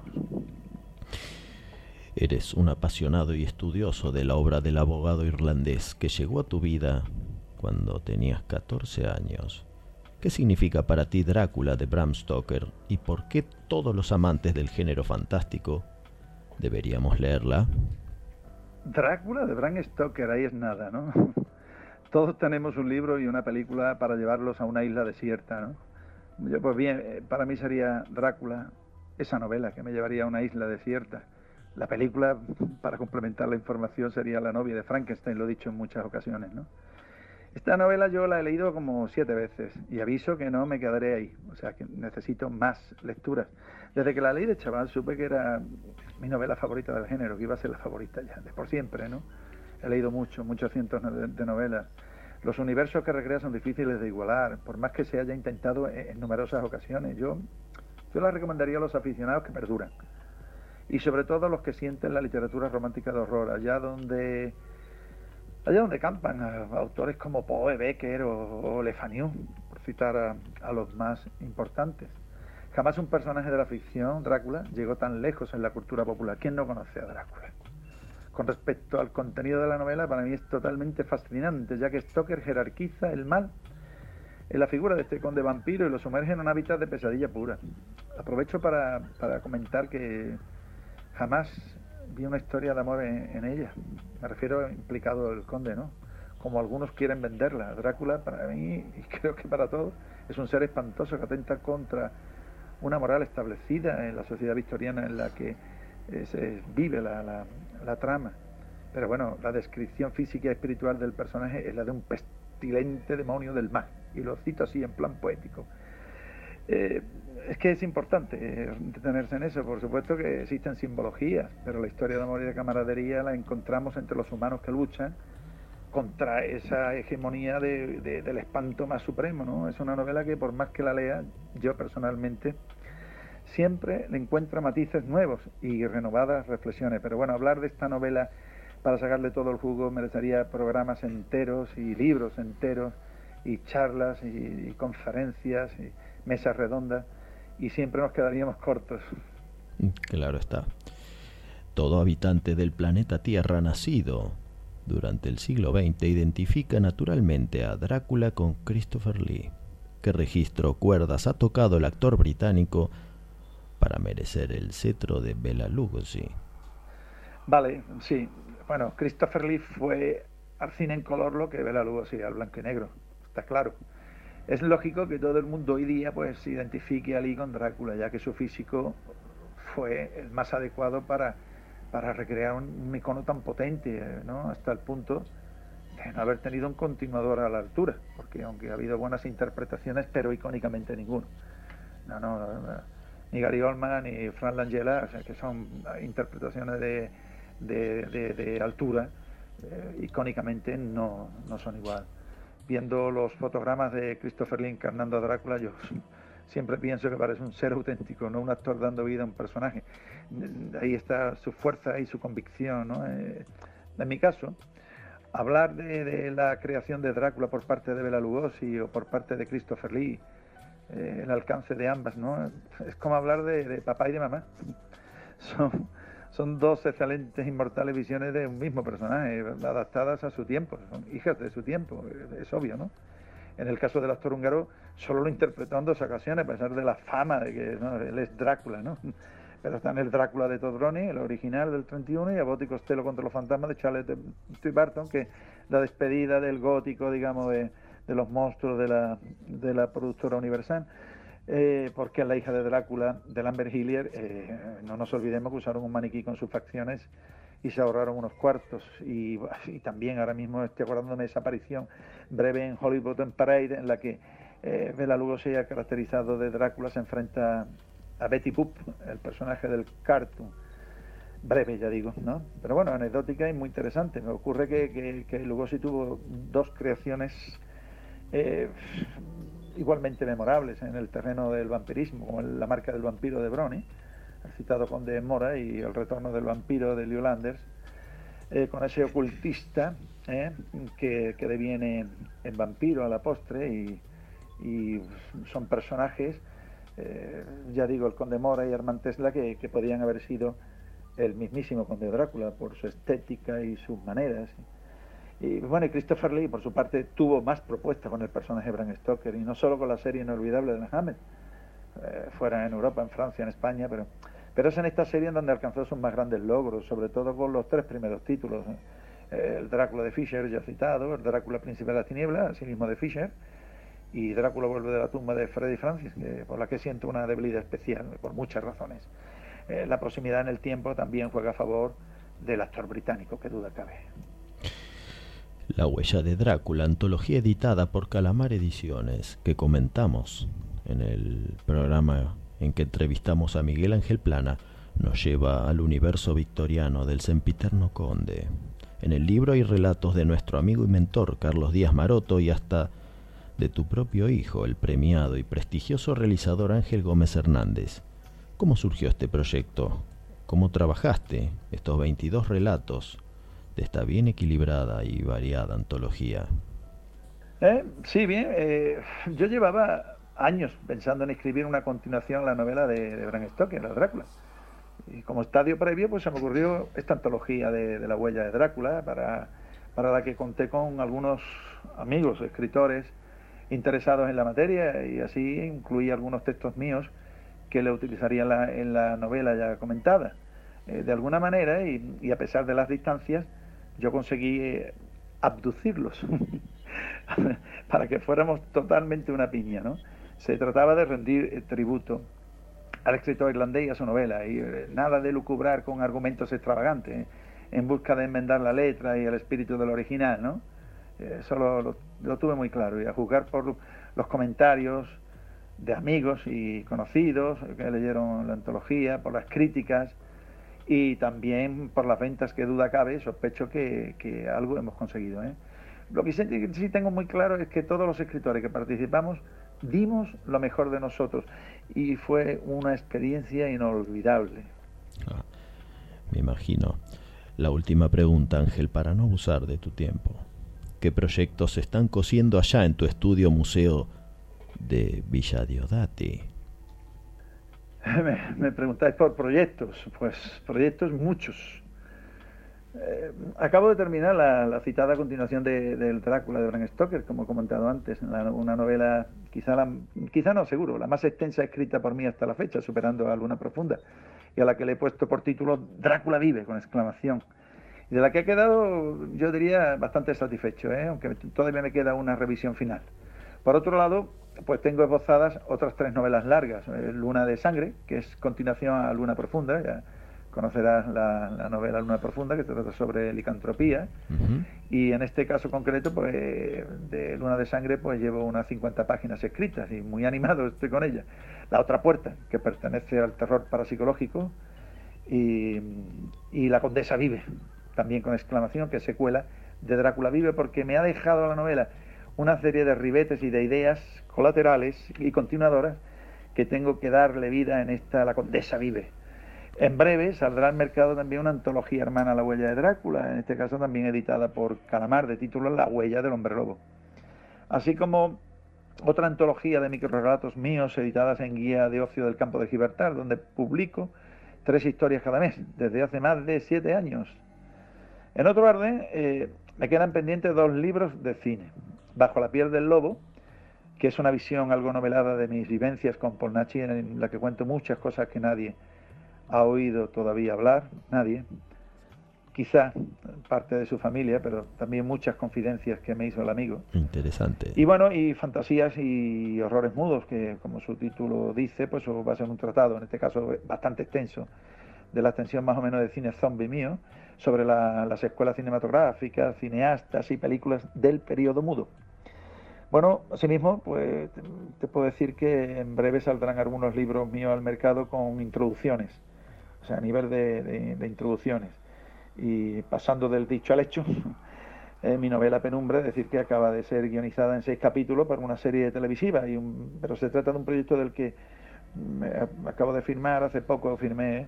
Eres un apasionado y estudioso de la obra del abogado irlandés que llegó a tu vida cuando tenías 14 años. ¿Qué significa para ti Drácula de Bram Stoker y por qué todos los amantes del género fantástico deberíamos leerla? Drácula de Bram Stoker, ahí es nada, ¿no? <laughs> Todos tenemos un libro y una película para llevarlos a una isla desierta, ¿no? Yo, pues bien, eh, para mí sería Drácula, esa novela que me llevaría a una isla desierta. La película, para complementar la información, sería La novia de Frankenstein, lo he dicho en muchas ocasiones, ¿no? Esta novela yo la he leído como siete veces y aviso que no me quedaré ahí, o sea que necesito más lecturas. Desde que la leí de chaval supe que era mi novela favorita del género, que iba a ser la favorita ya, de por siempre, ¿no? He leído mucho, muchos cientos de, novelas. Los universos que recrea son difíciles de igualar, por más que se haya intentado en, numerosas ocasiones. Yo, yo la recomendaría a los aficionados que perduran. Y sobre todo a los que sienten la literatura romántica de horror, allá donde allá donde campan autores como Poe, Becker o, o por citar a los más importantes. Jamás un personaje de la ficción, Drácula, llegó tan lejos en la cultura popular. ¿Quién no conoce a Drácula? con respecto al contenido de la novela, para mí es totalmente fascinante, ya que Stoker jerarquiza el mal en la figura de este conde vampiro y lo sumerge en un hábitat de pesadilla pura. Aprovecho para, para comentar que jamás vi una historia de amor en, en ella. Me refiero implicado el conde, ¿no? Como algunos quieren venderla. Drácula, para mí, y <laughs> creo que para todos, es un ser espantoso que atenta contra una moral establecida en la sociedad victoriana en la que eh, se vive la, la- la trama. Pero bueno, la descripción física y espiritual del personaje es la de un pestilente demonio del mal. Y lo cito así en plan poético. Eh, es que es importante eh, detenerse en eso. Por supuesto que existen simbologías, pero la historia de amor y de camaradería la encontramos entre los humanos que luchan contra esa hegemonía de- de- del espanto más supremo. ¿no? Es una novela que por más que la lea, yo personalmente siempre le encuentro matices nuevos y renovadas reflexiones. Pero bueno, hablar de esta novela para sacarle todo el jugo merecería programas enteros y libros enteros y charlas y, y conferencias y mesas redondas y siempre nos quedaríamos cortos. Claro está. Todo habitante del planeta Tierra nacido durante el siglo XX identifica naturalmente a Drácula con Christopher Lee. ¿Qué registro cuerdas ha tocado el actor británico para merecer el cetro de Bela Lugosi? Vale, sí. Bueno, Christopher Lee fue al cine en color lo que Bela Lugosi al blanco y negro, está claro. Es lógico que todo el mundo hoy día pues identifique a Lee con Drácula, ya que su físico fue el más adecuado para, para recrear un, icono tan potente, ¿no? Hasta el punto de no haber tenido un continuador a la altura, porque aunque ha habido buenas interpretaciones, pero icónicamente ninguno. No, no, ni Gary Oldman ni Frank Langella, que son interpretaciones de, de, de- de altura, eh, icónicamente no, no son igual. Viendo los fotogramas de Christopher Lee encarnando a Drácula, yo <laughs> siempre pienso que parece un ser auténtico, no un actor dando vida a un personaje. Ahí está su fuerza y su convicción. ¿no? Eh, en mi caso, hablar de, la creación de Drácula por parte de Bela Lugosi o por parte de Christopher Lee, eh, el alcance de ambas, ¿no? Es como hablar de, papá y de mamá. <laughs> Son, son dos excelentes, inmortales visiones de un mismo personaje, adaptadas a su tiempo, son hijas de su tiempo, es obvio, ¿no? En el caso del actor húngaro, solo lo interpretó en dos ocasiones, a pesar de la fama de que él es Drácula, ¿no? Pero está en el Drácula de Todd el original del 31, y Abbott y Costello contra los fantasmas de Charles T. Barton, que la despedida del gótico, digamos, de, de los monstruos de la, de la productora Universal. Eh, porque es la hija de Drácula, de Lambert Hillier, eh, no nos olvidemos que usaron un maniquí con sus facciones y se ahorraron unos cuartos. Y, también ahora mismo estoy acordándome de esa aparición breve en Hollywood en Parade, en la que eh, Bela Lugosi caracterizado de Drácula, se enfrenta a Betty Boop, el personaje del cartoon. Breve, ya digo, ¿no? Pero bueno, anecdótica y muy interesante. Me ocurre que, que, que Lugosi tuvo dos creaciones eh, igualmente memorables en el terreno del vampirismo, como la marca del vampiro de Brony, el citado Conde Mora, y el retorno del vampiro de Leo Landers, eh, con ese ocultista eh, que, que deviene en vampiro a la postre y son personajes, eh, ya digo, el Conde Mora y Armand Tesla, que, que podían haber sido el mismísimo Conde Drácula por su estética y sus maneras. Y bueno, y Christopher Lee, por su parte, tuvo más propuestas con el personaje Bram Stoker, y no solo con la serie inolvidable de Hammer, eh, fuera en Europa, en Francia, en España, pero, pero es en esta serie en donde alcanzó sus más grandes logros, sobre todo con los tres primeros títulos. eh, el Drácula de Fisher, ya citado, el Drácula Príncipe de la Tiniebla, así mismo de Fisher, y Drácula vuelve de la tumba de Freddy Francis, por la que siento una debilidad especial, por muchas razones. Eh, la proximidad en el tiempo también juega a favor del actor británico, que duda cabe. La huella de Drácula, antología editada por Calamar Ediciones, que comentamos en el programa en que entrevistamos a Miguel Ángel Plana, nos lleva al universo victoriano del sempiterno conde. En el libro hay relatos de nuestro amigo y mentor Carlos Díaz Maroto y hasta de tu propio hijo, el premiado y prestigioso realizador Ángel Gómez Hernández. ¿Cómo surgió este proyecto? ¿Cómo trabajaste estos 22 relatos de esta bien equilibrada y variada antología? Eh, Sí, bien. eh, yo llevaba años pensando en escribir una continuación a la novela de, de Bram Stoker, la Drácula. Y como estadio previo, pues se me ocurrió esta antología de, de la huella de Drácula, para, para la que conté con algunos amigos, escritores interesados en la materia, y así incluí algunos textos míos que le utilizaría la, en la novela ya comentada. Eh, de alguna manera, y, a pesar de las distancias, yo conseguí eh, abducirlos <laughs> para que fuéramos totalmente una piña, ¿no? Se trataba de rendir eh, tributo al escritor irlandés y a su novela, y nada de lucubrar con argumentos extravagantes, en busca de enmendar la letra y el espíritu del original, ¿no? Eh, Eso lo, tuve muy claro, y a juzgar por los comentarios de amigos y conocidos que leyeron la antología, por las críticas y también por las ventas que duda cabe, sospecho que, algo hemos conseguido. ¿eh? Lo que sí, sí tengo muy claro es que todos los escritores que participamos dimos lo mejor de nosotros y fue una experiencia inolvidable. Me imagino. La última pregunta, Ángel, para no abusar de tu tiempo. ¿Qué proyectos se están cosiendo allá en tu estudio museo de Villa Diodati? Me, me preguntáis por proyectos, pues proyectos muchos. Eh, acabo de terminar la, citada continuación de, del Drácula de Bram Stoker, como he comentado antes, la- una novela, quizá, la, quizá no seguro, la más extensa escrita por mí hasta la fecha, superando a Luna Profunda, y a la que le he puesto por título Drácula vive, con exclamación. De la que he quedado, yo diría, bastante satisfecho, ¿eh? aunque todavía me queda una revisión final. Por otro lado, pues tengo esbozadas otras tres novelas largas. eh, Luna de Sangre, que es continuación a Luna Profunda, ya conocerás la, la novela Luna Profunda, que trata sobre licantropía. Y en este caso concreto, pues de Luna de Sangre, pues llevo unas 50 páginas escritas y muy animado estoy con ella. La otra puerta, que pertenece al terror parapsicológico, y, y La Condesa Vive, también con exclamación, que secuela de Drácula Vive, porque me ha dejado la novela una serie de ribetes y de ideas colaterales y continuadoras que tengo que darle vida en esta La Condesa Vive. En breve saldrá al mercado también una antología hermana La Huella de Drácula, en este caso también editada por Calamar, de título La Huella del Hombre Lobo. Así como otra antología de microrelatos míos editadas en Guía de Ocio del Campo de Gibraltar, donde publico tres historias cada mes, desde hace más de siete años. En otro orden, eh, me quedan pendientes dos libros de cine. Bajo la piel del lobo, que es una visión algo novelada de mis vivencias con Polnachi, en la que cuento muchas cosas que nadie ha oído todavía hablar, nadie. Quizá parte de su familia, pero también muchas confidencias que me hizo el amigo. Interesante. Y bueno, y fantasías y horrores mudos, que como su título dice, pues va a ser un tratado, en este caso bastante extenso, de la extensión más o menos de cine zombie mío, sobre la- las escuelas cinematográficas, cineastas y películas del periodo mudo. Bueno, asimismo, pues te- puedo decir que en breve saldrán algunos libros míos al mercado con introducciones, o sea, a nivel de, introducciones. Y pasando del dicho al hecho, <laughs> eh, mi novela Penumbra, es decir, que acaba de ser guionizada en seis capítulos para una serie televisiva, y pero se trata de un proyecto del que me acabo de firmar, hace poco firmé,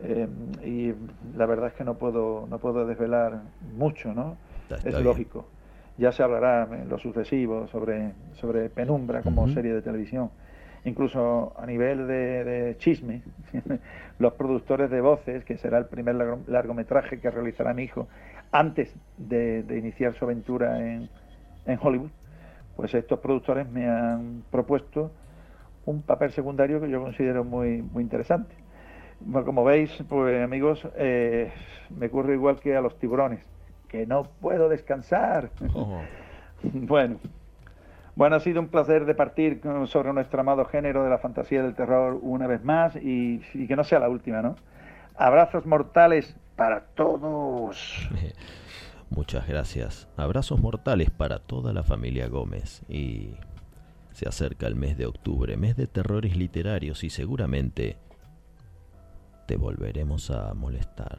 eh, y la verdad es que no puedo, no puedo desvelar mucho, ¿no? está es bien. lógico. Ya se hablará en lo sucesivo sobre, sobre Penumbra como serie de televisión. Incluso a nivel de, de chisme, <laughs> los productores de voces, que será el primer largo- largometraje que realizará mi hijo antes de, de iniciar su aventura en, en Hollywood, pues estos productores me han propuesto un papel secundario que yo considero muy, muy interesante. Bueno, como veis, pues amigos, eh, me ocurre igual que a los tiburones, que no puedo descansar. <laughs> bueno, bueno, ha sido un placer de partir con- sobre nuestro amado género de la fantasía del terror una vez más y, y que no sea la última, ¿no? Abrazos mortales para todos. <laughs> Muchas gracias. Abrazos mortales para toda la familia Gómez. Y se acerca el mes de octubre, mes de terrores literarios y seguramente te volveremos a molestar.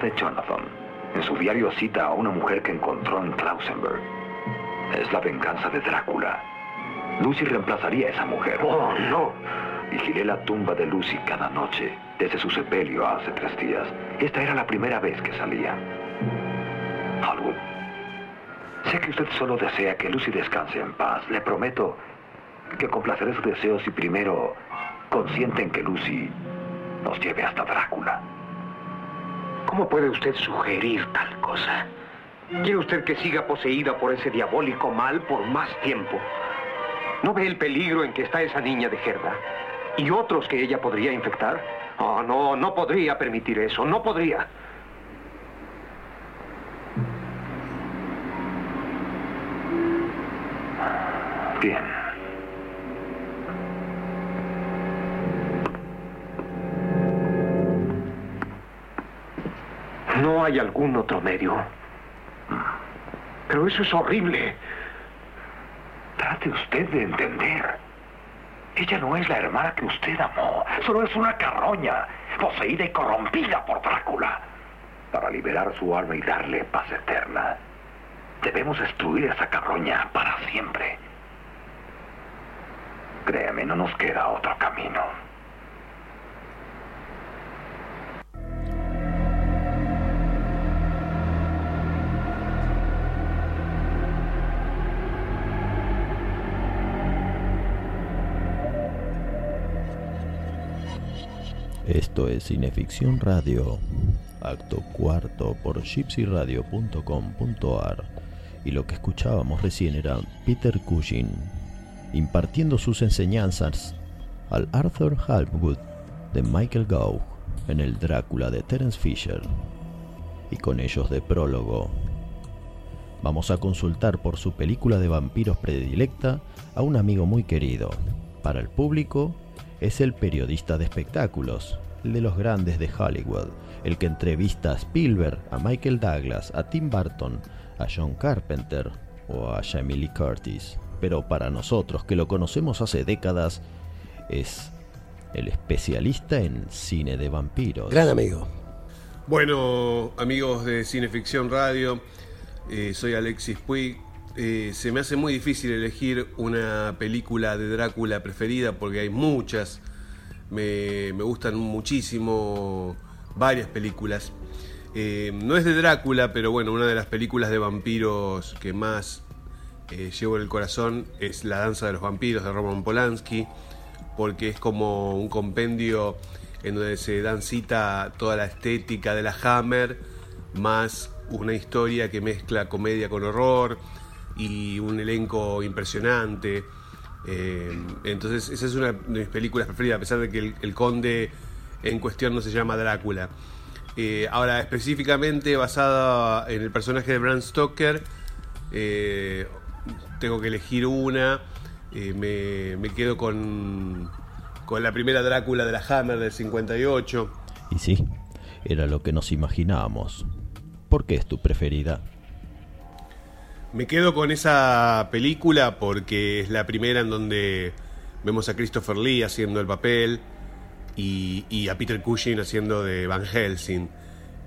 De Jonathan. En su diario cita a una mujer que encontró en Klausenberg. Es la venganza de Drácula. Lucy reemplazaría a esa mujer. ¡Oh, no! Vigilé la tumba de Lucy cada noche, desde su sepelio hace tres días. Esta era la primera vez que salía. Hollywood, sé que usted solo desea que Lucy descanse en paz. Le prometo que complaceré su deseo si primero consienten que Lucy nos lleve hasta Drácula. ¿Cómo puede usted sugerir tal cosa? ¿Quiere usted que siga poseída por ese diabólico mal por más tiempo? ¿No ve el peligro en que está esa niña de Gerda? ¿Y otros que ella podría infectar? Oh, no, no podría permitir eso, no podría. Bien. No hay algún otro medio. Pero eso es horrible. Trate usted de entender. Ella no es la hermana que usted amó. Solo es una carroña, poseída y corrompida por Drácula. Para liberar su alma y darle paz eterna, debemos destruir esa carroña para siempre. Créame, no nos queda otro camino. Esto es Cineficción Radio, acto cuarto por gypsyradio.com.ar y lo que escuchábamos recién era Peter Cushing impartiendo sus enseñanzas al Arthur Halbwood de Michael Gough en el Drácula de Terence Fisher y con ellos de prólogo. Vamos a consultar por su película de vampiros predilecta a un amigo muy querido. Para el público es el periodista de espectáculos, el de los grandes de Hollywood, el que entrevista a Spielberg, a Michael Douglas, a Tim Burton, a John Carpenter o a Jamie Lee Curtis. Pero para nosotros, que lo conocemos hace décadas, es el especialista en cine de vampiros. Gran amigo. Bueno, amigos de Cineficción Radio, eh, soy Alexis Puig. Eh, se me hace muy difícil elegir una película de Drácula preferida porque hay muchas. Me, me gustan muchísimo varias películas. Eh, no es de Drácula, pero bueno, una de las películas de vampiros que más eh, llevo en el corazón es La Danza de los Vampiros de Roman Polanski, porque es como un compendio en donde se dan cita toda la estética de la Hammer, más una historia que mezcla comedia con horror y un elenco impresionante. Eh, entonces, esa es una de mis películas preferidas, a pesar de que el, conde en cuestión no se llama Drácula. Eh, ahora, específicamente basada en el personaje de Bram Stoker, eh, tengo que elegir una. Me, me quedo con, con la primera Drácula de la Hammer del 58. Y sí, era lo que nos imaginábamos. ¿Por qué es tu preferida? Me quedo con esa película porque es la primera en donde vemos a Christopher Lee haciendo el papel y, y a Peter Cushing haciendo de Van Helsing.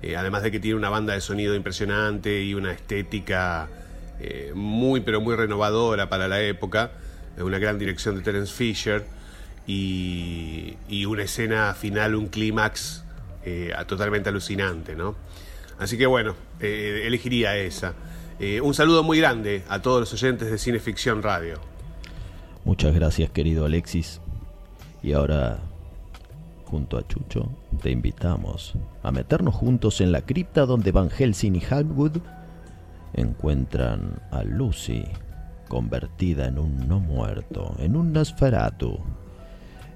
Eh, además de que tiene una banda de sonido impresionante y una estética eh, muy pero muy renovadora para la época, una gran dirección de Terence Fisher y, y una escena final, un clímax eh, totalmente alucinante, ¿no? Así que bueno, eh, elegiría esa. Eh, un saludo muy grande a todos los oyentes de Cineficción Radio. Muchas gracias querido Alexis. Y ahora Junto a Chucho, te invitamos a meternos juntos en la cripta donde Van Helsing y Halwood encuentran a Lucy convertida en un no muerto, en un Nosferatu,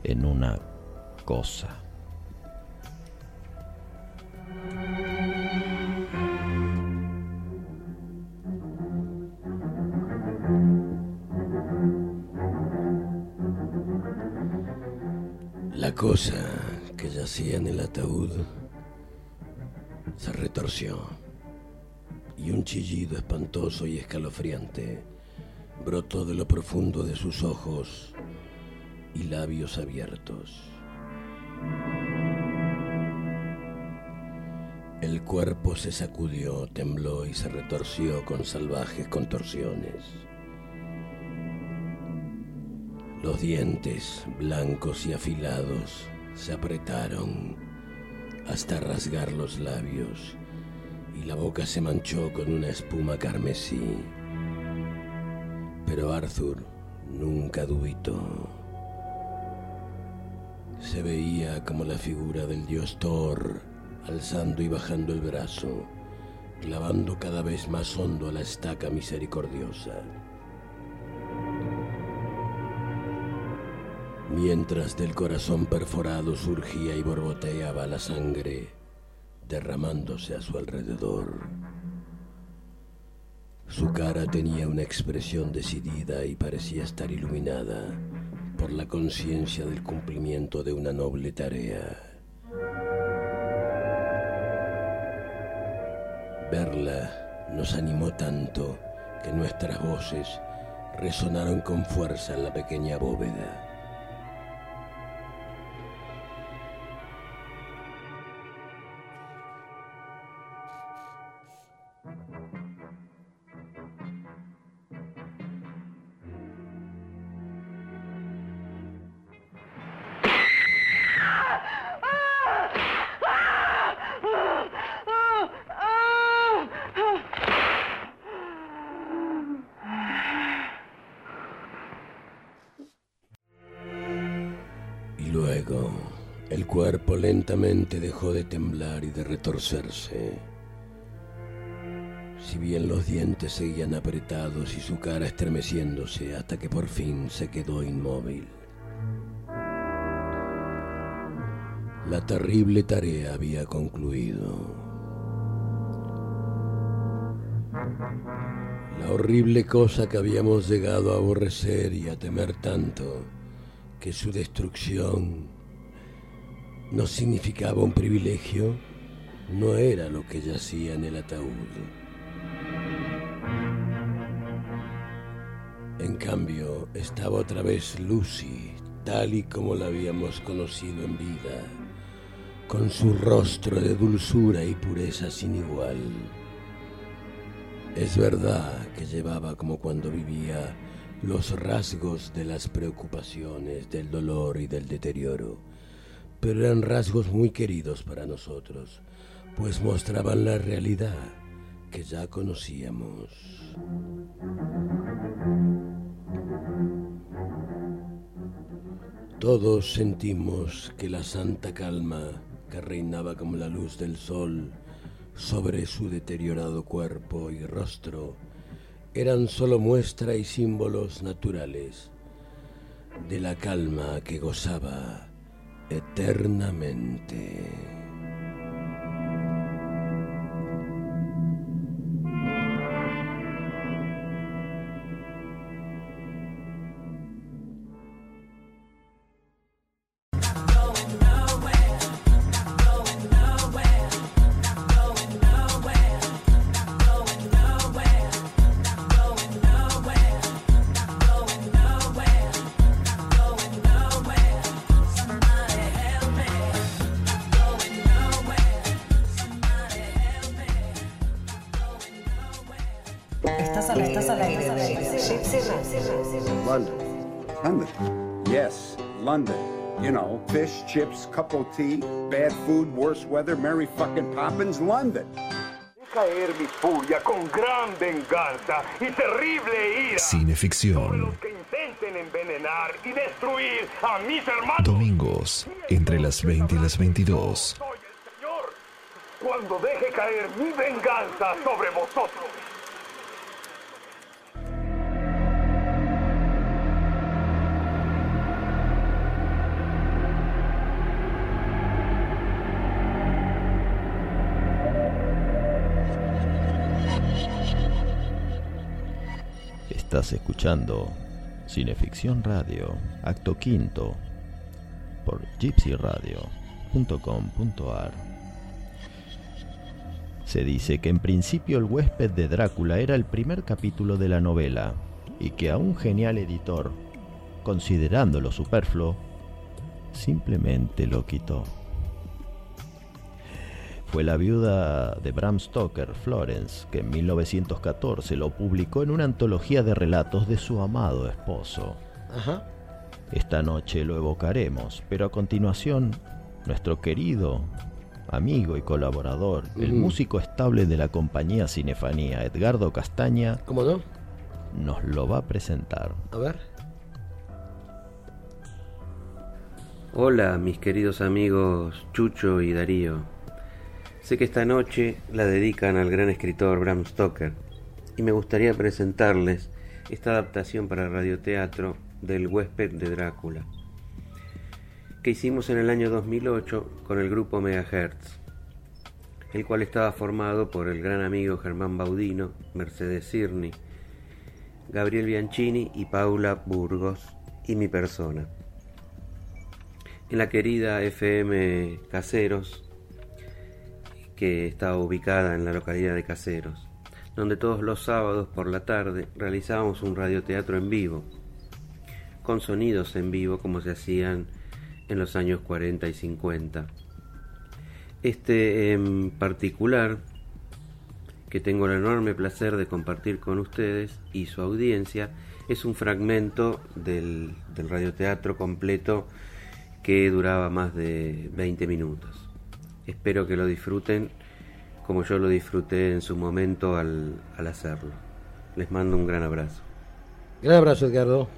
en una cosa. Cosa que yacía en el ataúd se retorció y un chillido espantoso y escalofriante brotó de lo profundo de sus ojos y labios abiertos. El cuerpo se sacudió, tembló y se retorció con salvajes contorsiones. Los dientes, blancos y afilados, se apretaron hasta rasgar los labios y la boca se manchó con una espuma carmesí. Pero Arthur nunca dubitó. Se veía como la figura del dios Thor, alzando y bajando el brazo, clavando cada vez más hondo a la estaca misericordiosa. Mientras del corazón perforado surgía y borboteaba la sangre, derramándose a su alrededor. Su cara tenía una expresión decidida y parecía estar iluminada por la conciencia del cumplimiento de una noble tarea. Verla nos animó tanto que nuestras voces resonaron con fuerza en la pequeña bóveda. Dejó de temblar y de retorcerse. Si bien los dientes seguían apretados y su cara estremeciéndose hasta que por fin se quedó inmóvil. La terrible tarea había concluido. La horrible cosa que habíamos llegado a aborrecer y a temer tanto que su destrucción no significaba un privilegio, no era lo que yacía en el ataúd. En cambio, estaba otra vez Lucy, tal y como la habíamos conocido en vida, con su rostro de dulzura y pureza sin igual. Es verdad que llevaba como cuando vivía los rasgos de las preocupaciones, del dolor y del deterioro, pero eran rasgos muy queridos para nosotros, pues mostraban la realidad que ya conocíamos. Todos sentimos que la santa calma que reinaba como la luz del sol sobre su deteriorado cuerpo y rostro eran solo muestra y símbolos naturales de la calma que gozaba eternamente. Cup of tea, bad food, worse weather, Merry fucking Poppins, London. Caer mi furia con gran venganza y terrible ira. Cineficción. que intenten envenenar y destruir a mis hermanos. Domingos, entre las 20 y las 22. Cuando deje caer mi venganza sobre vosotros. Estás escuchando Cineficción Radio, acto quinto, por gypsyradio.com.ar. Se dice que en principio El huésped de Drácula era el primer capítulo de la novela y que a un genial editor, considerándolo superfluo, simplemente lo quitó. Fue la viuda de Bram Stoker, Florence, que en 1914 lo publicó en una antología de relatos de su amado esposo. Ajá. Esta noche lo evocaremos, pero a continuación, nuestro querido amigo y colaborador, el músico estable de la compañía Cinefanía, Edgardo Castaña, ¿Cómo no? nos lo va a presentar. A ver. Hola, mis queridos amigos Chucho y Darío. Sé que esta noche la dedican al gran escritor Bram Stoker y me gustaría presentarles esta adaptación para radioteatro del huésped de Drácula que hicimos en el año 2008 con el grupo Megahertz, el cual estaba formado por el gran amigo Germán Baudino, Mercedes Cirni, Gabriel Bianchini y Paula Burgos y mi persona. En la querida FM Caseros, que está ubicada en la localidad de Caseros, donde todos los sábados por la tarde realizábamos un radioteatro en vivo, con sonidos en vivo como se hacían en los años 40 y 50. Este en particular, que tengo el enorme placer de compartir con ustedes y su audiencia, es un fragmento del, del radioteatro completo que duraba más de 20 minutos. Espero que lo disfruten como yo lo disfruté en su momento al, al hacerlo. Les mando un gran abrazo. Gran abrazo, Edgardo.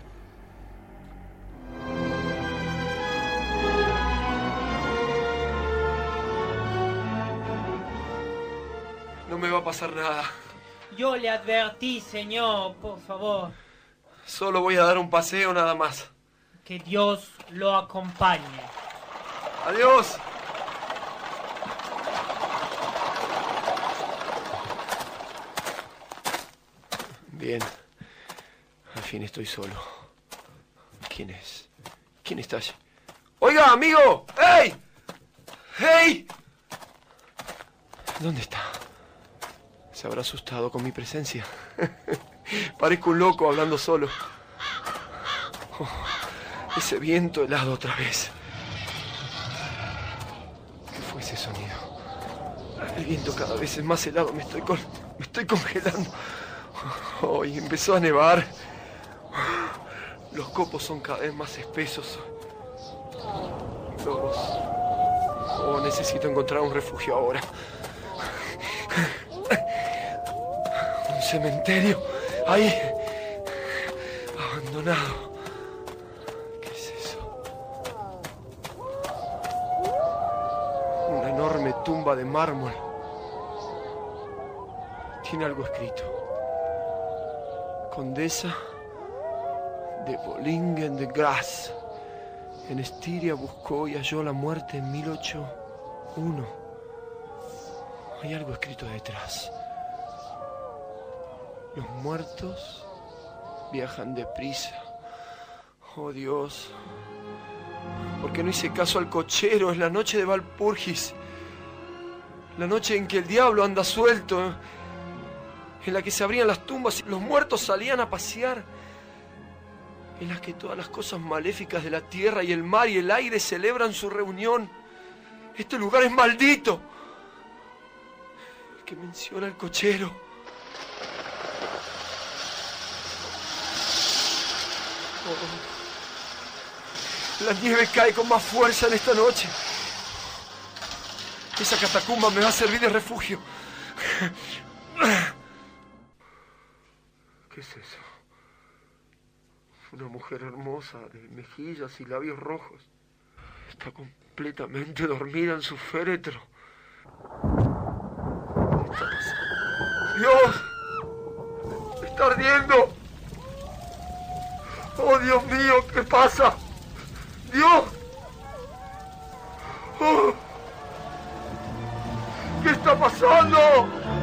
No me va a pasar nada. Yo le advertí, señor, por favor, Solo voy a dar un paseo nada más. que Dios lo acompañe. Adiós. Bien. Al fin estoy solo. ¿Quién es? ¿Quién está? Oiga, amigo. ¡Hey! ¡Hey! ¿Dónde está? Se habrá asustado con mi presencia. <laughs> Parezco un loco hablando solo. Oh, ese viento helado otra vez. ¿Qué fue ese sonido? El viento cada vez es más helado. Me estoy, con- me estoy congelando. Hoy empezó a nevar. Los copos son cada vez más espesos. Oh, necesito encontrar un refugio ahora. Un cementerio. Ahí. Abandonado. ¿Qué es eso? Una enorme tumba de mármol. Tiene algo escrito. Condesa de Bolingen de Gras. En Estiria buscó y halló la muerte en 1008-1. Hay algo escrito detrás. Los muertos viajan deprisa. Oh Dios. ¿Por qué no hice caso al cochero? Es la noche de Valpurgis. La noche en que el diablo anda suelto. En la que se abrían las tumbas y los muertos salían a pasear. En la que todas las cosas maléficas de la tierra y el mar y el aire celebran su reunión. Este lugar es maldito. El que menciona el cochero. Oh. La nieve cae con más fuerza en esta noche. Esa catacumba me va a servir de refugio. ¿Qué es eso? Una mujer hermosa, de mejillas y labios rojos. Está completamente dormida en su féretro. ¿Qué está pasando? ¡Dios! ¡Está ardiendo! ¡Oh, Dios mío! ¿Qué pasa? ¡Dios! ¡Oh! ¿Qué está pasando?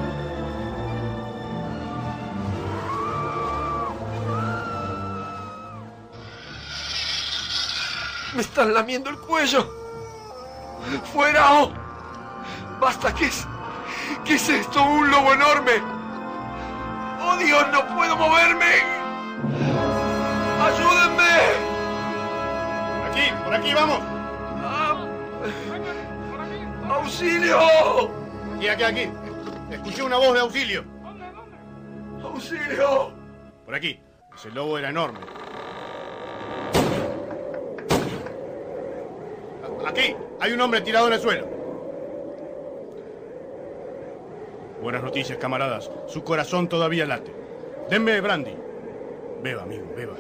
Me están lamiendo el cuello. ¡Fuera! oh! ¡Basta! ¿Qué es? ¿Qué es esto? ¡Un lobo enorme! ¡Oh Dios! ¡No puedo moverme! ¡Ayúdenme! Aquí, por aquí, vamos. ¡Auxilio! Aquí, aquí, aquí. Escuché una voz de auxilio. ¡Auxilio! Por aquí. Ese lobo era enorme. Aquí, hay un hombre tirado en el suelo. Buenas noticias, camaradas. Su corazón todavía late. Denme brandy. Beba, amigo, beba.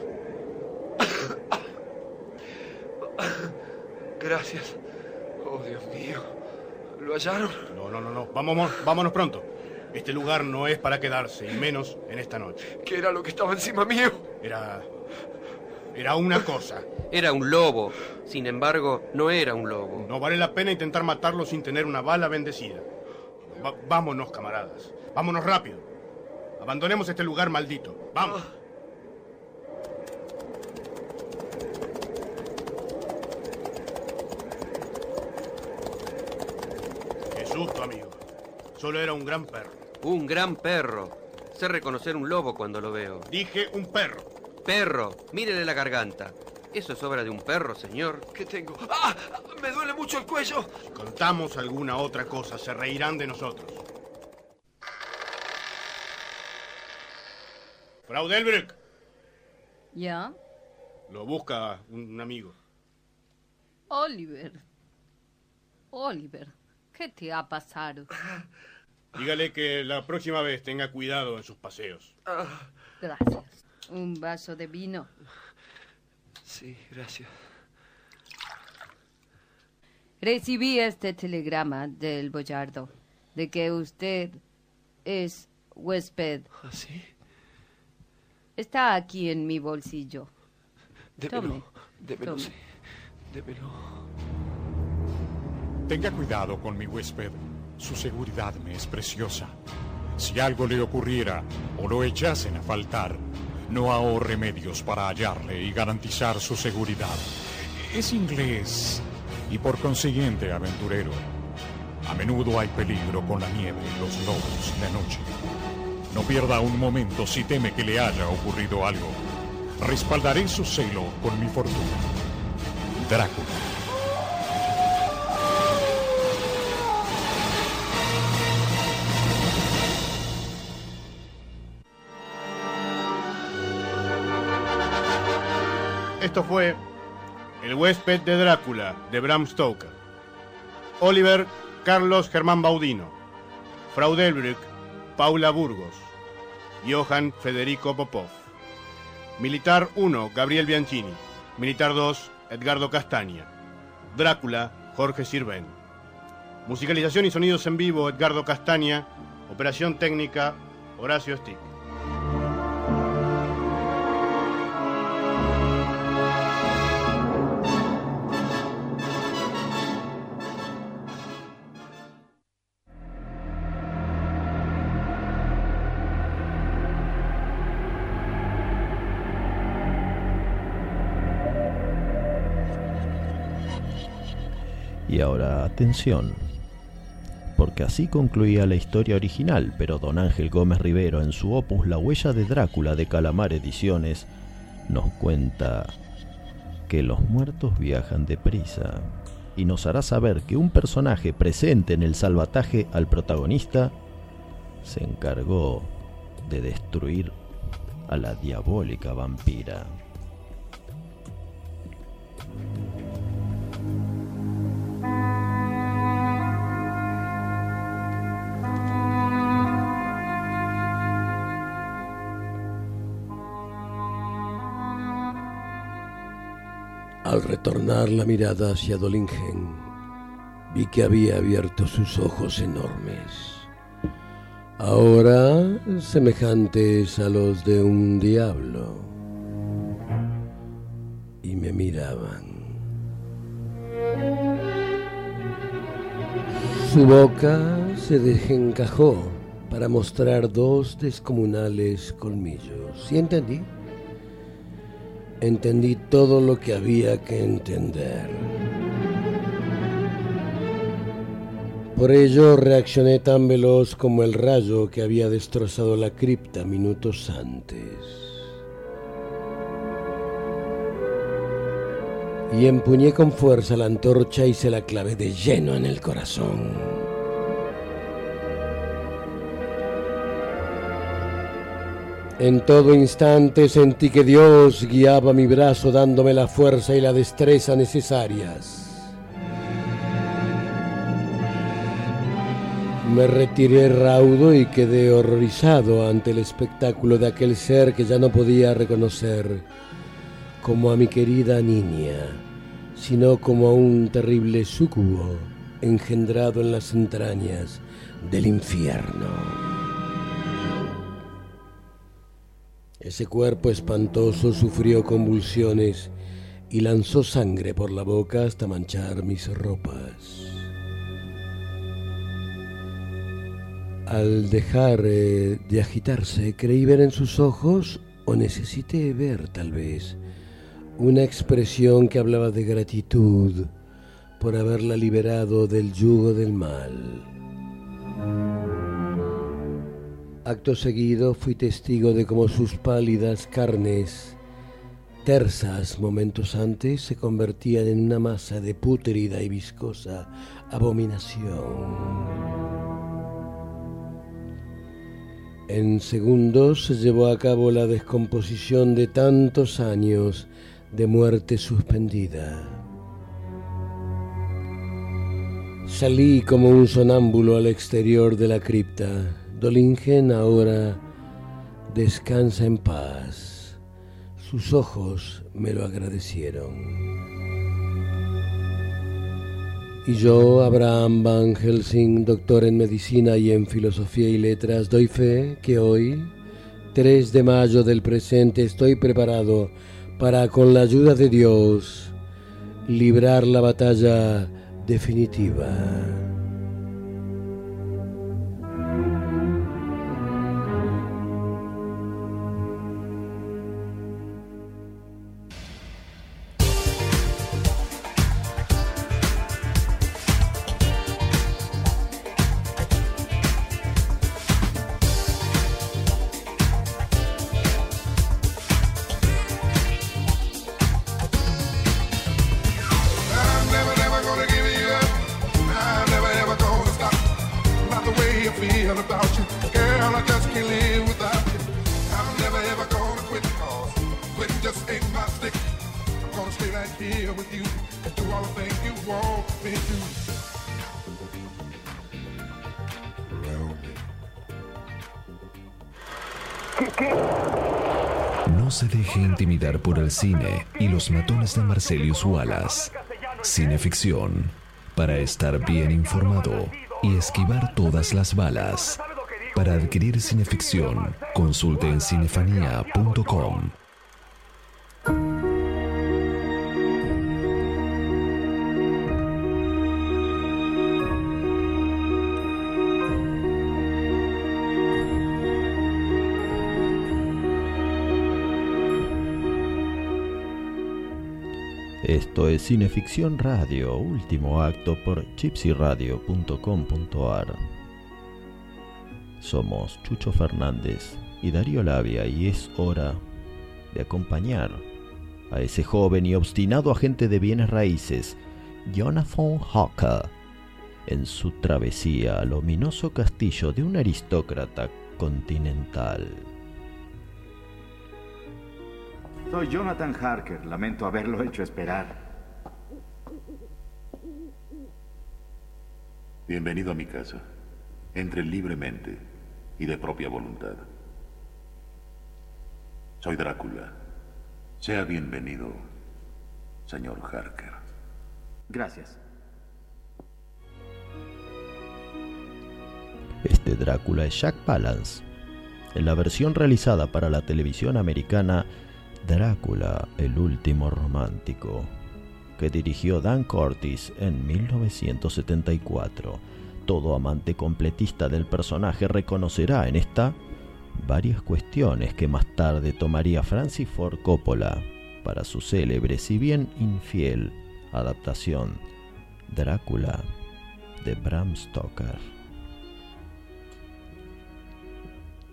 Gracias. Oh, Dios mío. ¿Lo hallaron? No, no, no, no. Vámonos, vámonos pronto. Este lugar no es para quedarse, y menos en esta noche. ¿Qué era lo que estaba encima mío? Era. Era una cosa. Era un lobo. Sin embargo, no era un lobo. No vale la pena intentar matarlo sin tener una bala bendecida. Va- vámonos, camaradas. Vámonos rápido. Abandonemos este lugar maldito. Vamos. Qué susto, amigo. Solo era un gran perro. Un gran perro. Sé reconocer un lobo cuando lo veo. Dije un perro. Perro, mírele la garganta. ¿Eso es obra de un perro, señor? ¿Qué tengo? ¡Ah! ¡Me duele mucho el cuello! Si contamos alguna otra cosa, se reirán de nosotros. Frau Delbrück, ¿Ya? lo busca un amigo. Oliver. Oliver, ¿qué te ha pasado? Dígale que la próxima vez tenga cuidado en sus paseos. Gracias. ¿Un vaso de vino? Sí, gracias. Recibí este telegrama del Boyardo de que usted es huésped. ¿Ah, sí? Está aquí en mi bolsillo. Démelo. Tome. Démelo, Tome. sí. Démelo. Tenga cuidado con mi huésped. Su seguridad me es preciosa. Si algo le ocurriera o lo echasen a faltar, no ahorre medios para hallarle y garantizar su seguridad. Es inglés y por consiguiente aventurero. A menudo hay peligro con la nieve y los lobos de noche. No pierda un momento si teme que le haya ocurrido algo. Respaldaré su celo con mi fortuna. Drácula. Esto fue El huésped de Drácula de Bram Stoker. Oliver Carlos Germán Baudino. Frau Delbrück Paula Burgos. Johann Federico Popov. Militar 1 Gabriel Bianchini. Militar 2 Edgardo Castaña. Drácula Jorge Sirven. Musicalización y sonidos en vivo Edgardo Castaña. Operación técnica Horacio Stick. Y ahora, atención, porque así concluía la historia original, pero don Ángel Gómez Rivero en su opus La huella de Drácula de Calamar Ediciones nos cuenta que los muertos viajan deprisa y nos hará saber que un personaje presente en el salvataje al protagonista se encargó de destruir a la diabólica vampira. Al retornar la mirada hacia Dolingen, vi que había abierto sus ojos enormes, ahora semejantes a los de un diablo, y me miraban. Su boca se desencajó para mostrar dos descomunales colmillos. ¿Y entendí? Entendí todo lo que había que entender. Por ello reaccioné tan veloz como el rayo que había destrozado la cripta minutos antes. Y empuñé con fuerza la antorcha y se la clavé de lleno en el corazón. En todo instante sentí que Dios guiaba mi brazo dándome la fuerza y la destreza necesarias. Me retiré raudo y quedé horrorizado ante el espectáculo de aquel ser que ya no podía reconocer como a mi querida niña, sino como a un terrible súcubo engendrado en las entrañas del infierno. Ese cuerpo espantoso sufrió convulsiones y lanzó sangre por la boca hasta manchar mis ropas. Al dejar eh, de agitarse, creí ver en sus ojos, o necesité ver tal vez, una expresión que hablaba de gratitud por haberla liberado del yugo del mal. Acto seguido fui testigo de cómo sus pálidas carnes, tersas momentos antes, se convertían en una masa de pútrida y viscosa abominación. En segundos se llevó a cabo la descomposición de tantos años de muerte suspendida. Salí como un sonámbulo al exterior de la cripta. Dolingen ahora descansa en paz. Sus ojos me lo agradecieron. Y yo, Abraham Van Helsing, doctor en medicina y en filosofía y letras, doy fe que hoy, 3 de mayo del presente, estoy preparado para, con la ayuda de Dios, librar la batalla definitiva. Cine y los matones de Marcelius Wallace. Cineficción. Para estar bien informado y esquivar todas las balas. Para adquirir cineficción, consulte en cinefanía.com. Esto es Cineficción Radio, último acto por gypsyradio.com.ar. Somos Chucho Fernández y Darío Labia y es hora de acompañar a ese joven y obstinado agente de bienes raíces, Jonathan Hawker, en su travesía al ominoso castillo de un aristócrata continental. Soy Jonathan Harker. Lamento haberlo hecho esperar. Bienvenido a mi casa. Entre libremente y de propia voluntad. Soy Drácula. Sea bienvenido. señor Harker. Gracias. Este Drácula es Jack Palance. En la versión realizada para la televisión americana, Drácula, el último romántico, que dirigió Dan Curtis en 1974. Todo amante completista del personaje reconocerá en esta varias cuestiones que más tarde tomaría Francis Ford Coppola para su célebre, si bien infiel, adaptación Drácula de Bram Stoker.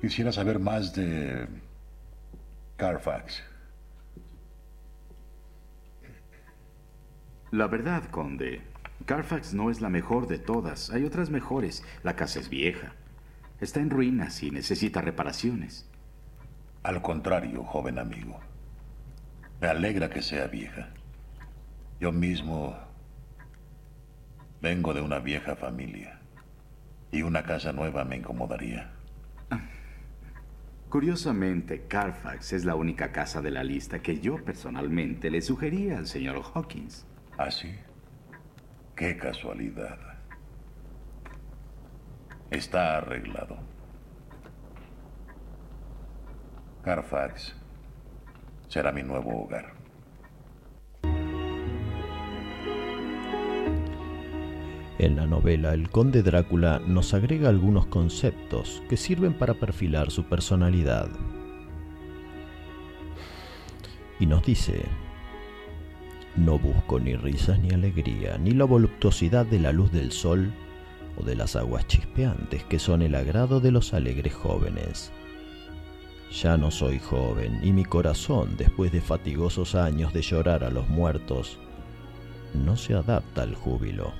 Quisiera saber más de Carfax. La verdad, conde, Carfax no es la mejor de todas. Hay otras mejores. La casa es vieja. Está en ruinas y necesita reparaciones. Al contrario, joven amigo. Me alegra que sea vieja. Yo mismo vengo de una vieja familia y una casa nueva me incomodaría. <laughs> Curiosamente, Carfax es la única casa de la lista que yo personalmente le sugería al señor Hawkins. ¿Ah, sí? Qué casualidad. Está arreglado. Carfax será mi nuevo hogar. En la novela, el conde Drácula nos agrega algunos conceptos que sirven para perfilar su personalidad. Y nos dice, no busco ni risas ni alegría, ni la voluptuosidad de la luz del sol o de las aguas chispeantes que son el agrado de los alegres jóvenes. Ya no soy joven y mi corazón, después de fatigosos años de llorar a los muertos, no se adapta al júbilo.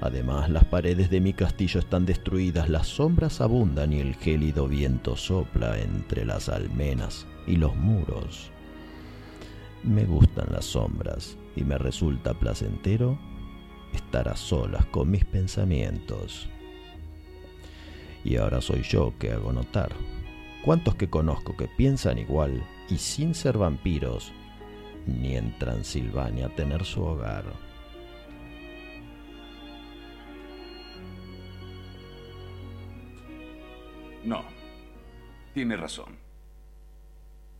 Además, las paredes de mi castillo están destruidas, las sombras abundan y el gélido viento sopla entre las almenas y los muros. Me gustan las sombras y me resulta placentero estar a solas con mis pensamientos. Y ahora soy yo que hago notar. ¿Cuántos que conozco que piensan igual y sin ser vampiros, ni en Transilvania tener su hogar? No. Tiene razón.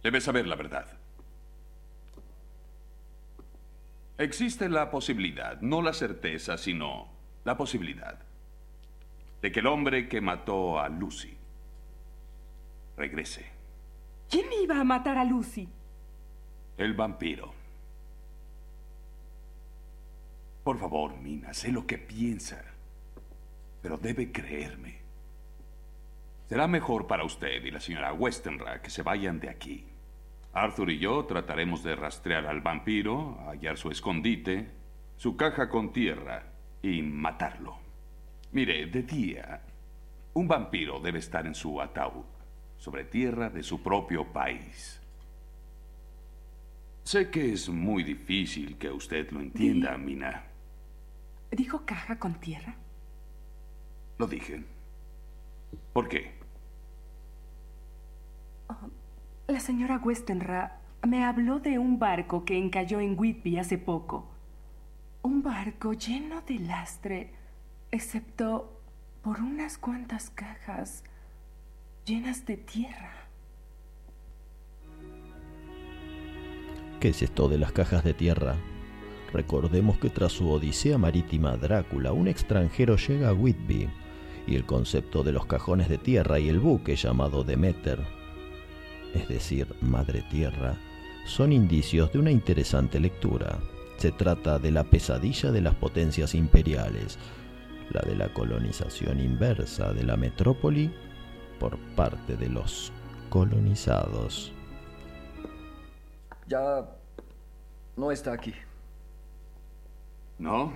Debe saber la verdad. Existe la posibilidad, no la certeza, sino la posibilidad, de que el hombre que mató a Lucy regrese. ¿Quién iba a matar a Lucy? El vampiro. Por favor, Mina, sé lo que piensa, pero debe creerme. Será mejor para usted y la señora Westenra que se vayan de aquí. Arthur y yo trataremos de rastrear al vampiro, hallar su escondite, su caja con tierra y matarlo. Mire, de día, un vampiro debe estar en su ataúd, sobre tierra de su propio país. Sé que es muy difícil que usted lo entienda, Mina. ¿Dijo caja con tierra? Lo dije. ¿Por qué? Oh, la señora Westenra me habló de un barco que encalló en Whitby hace poco. Un barco lleno de lastre, excepto por unas cuantas cajas llenas de tierra. ¿Qué es esto de las cajas de tierra? Recordemos que tras su odisea marítima Drácula, un extranjero llega a Whitby y el concepto de los cajones de tierra y el buque llamado Demeter, es decir, Madre Tierra, son indicios de una interesante lectura. Se trata de la pesadilla de las potencias imperiales, la de la colonización inversa de la metrópoli por parte de los colonizados. Ya no está aquí. ¿No?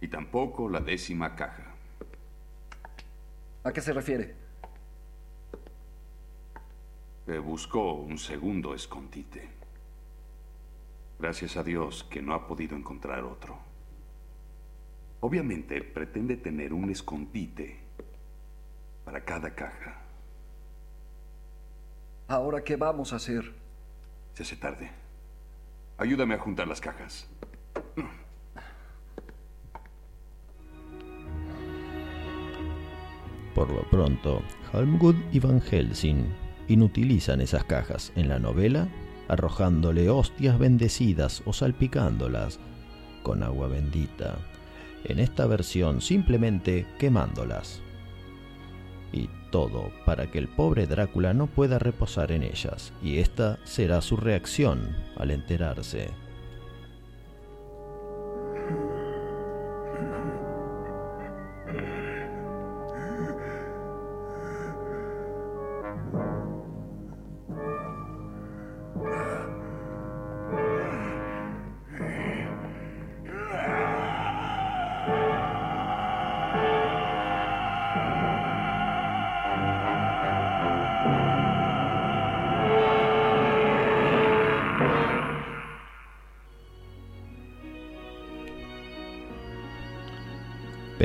Y tampoco la décima caja. ¿A qué se refiere? Que buscó un segundo escondite. Gracias a Dios que no ha podido encontrar otro. Obviamente pretende tener un escondite para cada caja. Ahora, ¿qué vamos a hacer? Se hace tarde. Ayúdame a juntar las cajas. Por lo pronto, Halmgud y Van Helsing inutilizan esas cajas en la novela arrojándole hostias bendecidas o salpicándolas con agua bendita. En esta versión simplemente quemándolas. Y todo para que el pobre Drácula no pueda reposar en ellas, y esta será su reacción al enterarse.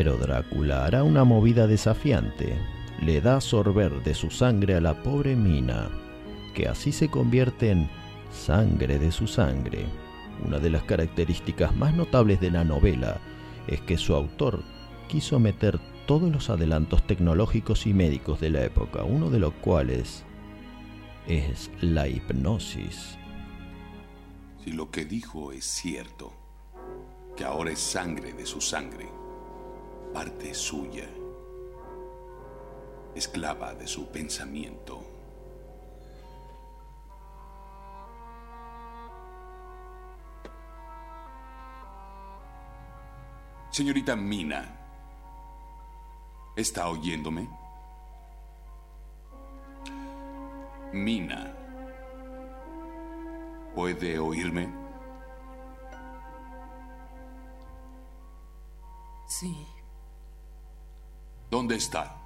Pero Drácula hará una movida desafiante. Le da a sorber de su sangre a la pobre Mina, que así se convierte en sangre de su sangre. Una de las características más notables de la novela es que su autor quiso meter todos los adelantos tecnológicos y médicos de la época, uno de los cuales es la hipnosis. Si lo que dijo es cierto, que ahora es sangre de su sangre, parte suya, esclava de su pensamiento. Señorita Mina, ¿está oyéndome? Mina, ¿puede oírme? Sí, ¿Dónde está?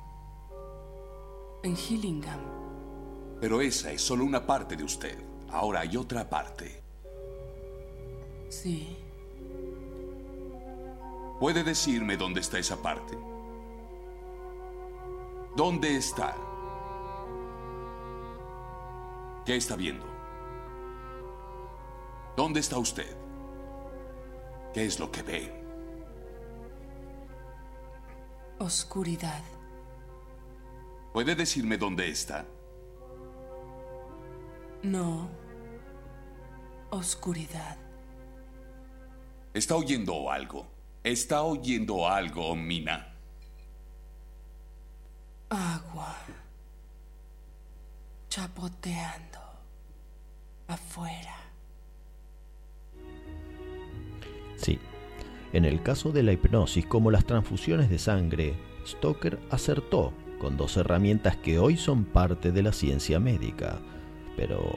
en Hillingham. Pero esa es solo una parte de usted. Ahora hay otra parte. Sí, ¿Puede decirme dónde está esa parte? ¿Dónde está? ¿Qué está viendo? ¿Dónde está usted? ¿Qué es lo que ve? Oscuridad. ¿Puede decirme dónde está? No, oscuridad. ¿Está oyendo algo? ¿Está oyendo algo, Mina? Agua. Chapoteando. Afuera. Sí, en el caso de la hipnosis como las transfusiones de sangre, Stoker acertó con dos herramientas que hoy son parte de la ciencia médica. Pero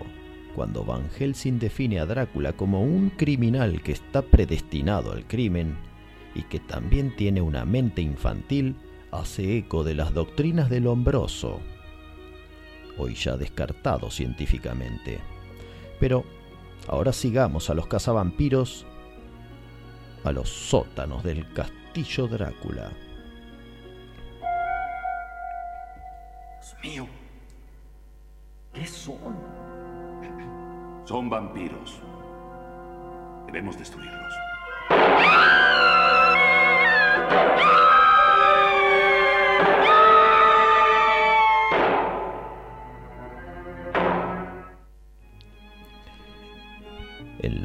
cuando Van Helsing define a Drácula como un criminal que está predestinado al crimen y que también tiene una mente infantil, hace eco de las doctrinas del hombroso, hoy ya descartado científicamente. Pero ahora sigamos a los cazavampiros a los sótanos del castillo Drácula. Dios mío. ¿Qué son? <clears throat> Son vampiros. Debemos destruirlos.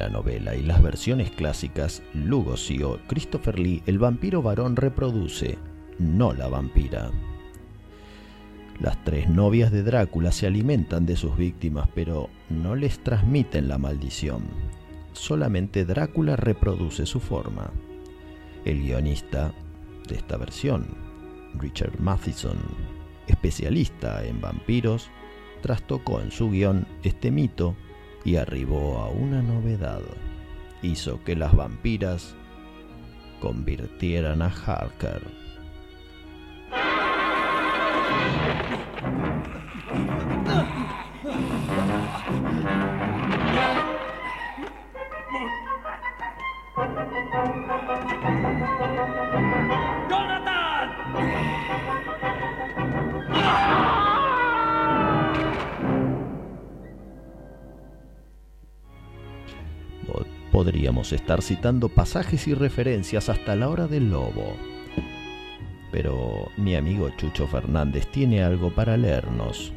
La novela y las versiones clásicas, Lugosi o Christopher Lee, el vampiro varón reproduce, no la vampira. Las tres novias de Drácula se alimentan de sus víctimas, pero no les transmiten la maldición. Solamente Drácula reproduce su forma. El guionista de esta versión, Richard Matheson, especialista en vampiros, trastocó en su guion este mito y arribó a una novedad. Hizo que las vampiras convirtieran a Harker. Estar citando pasajes y referencias hasta la hora del lobo. Pero mi amigo Chucho Fernández tiene algo para leernos.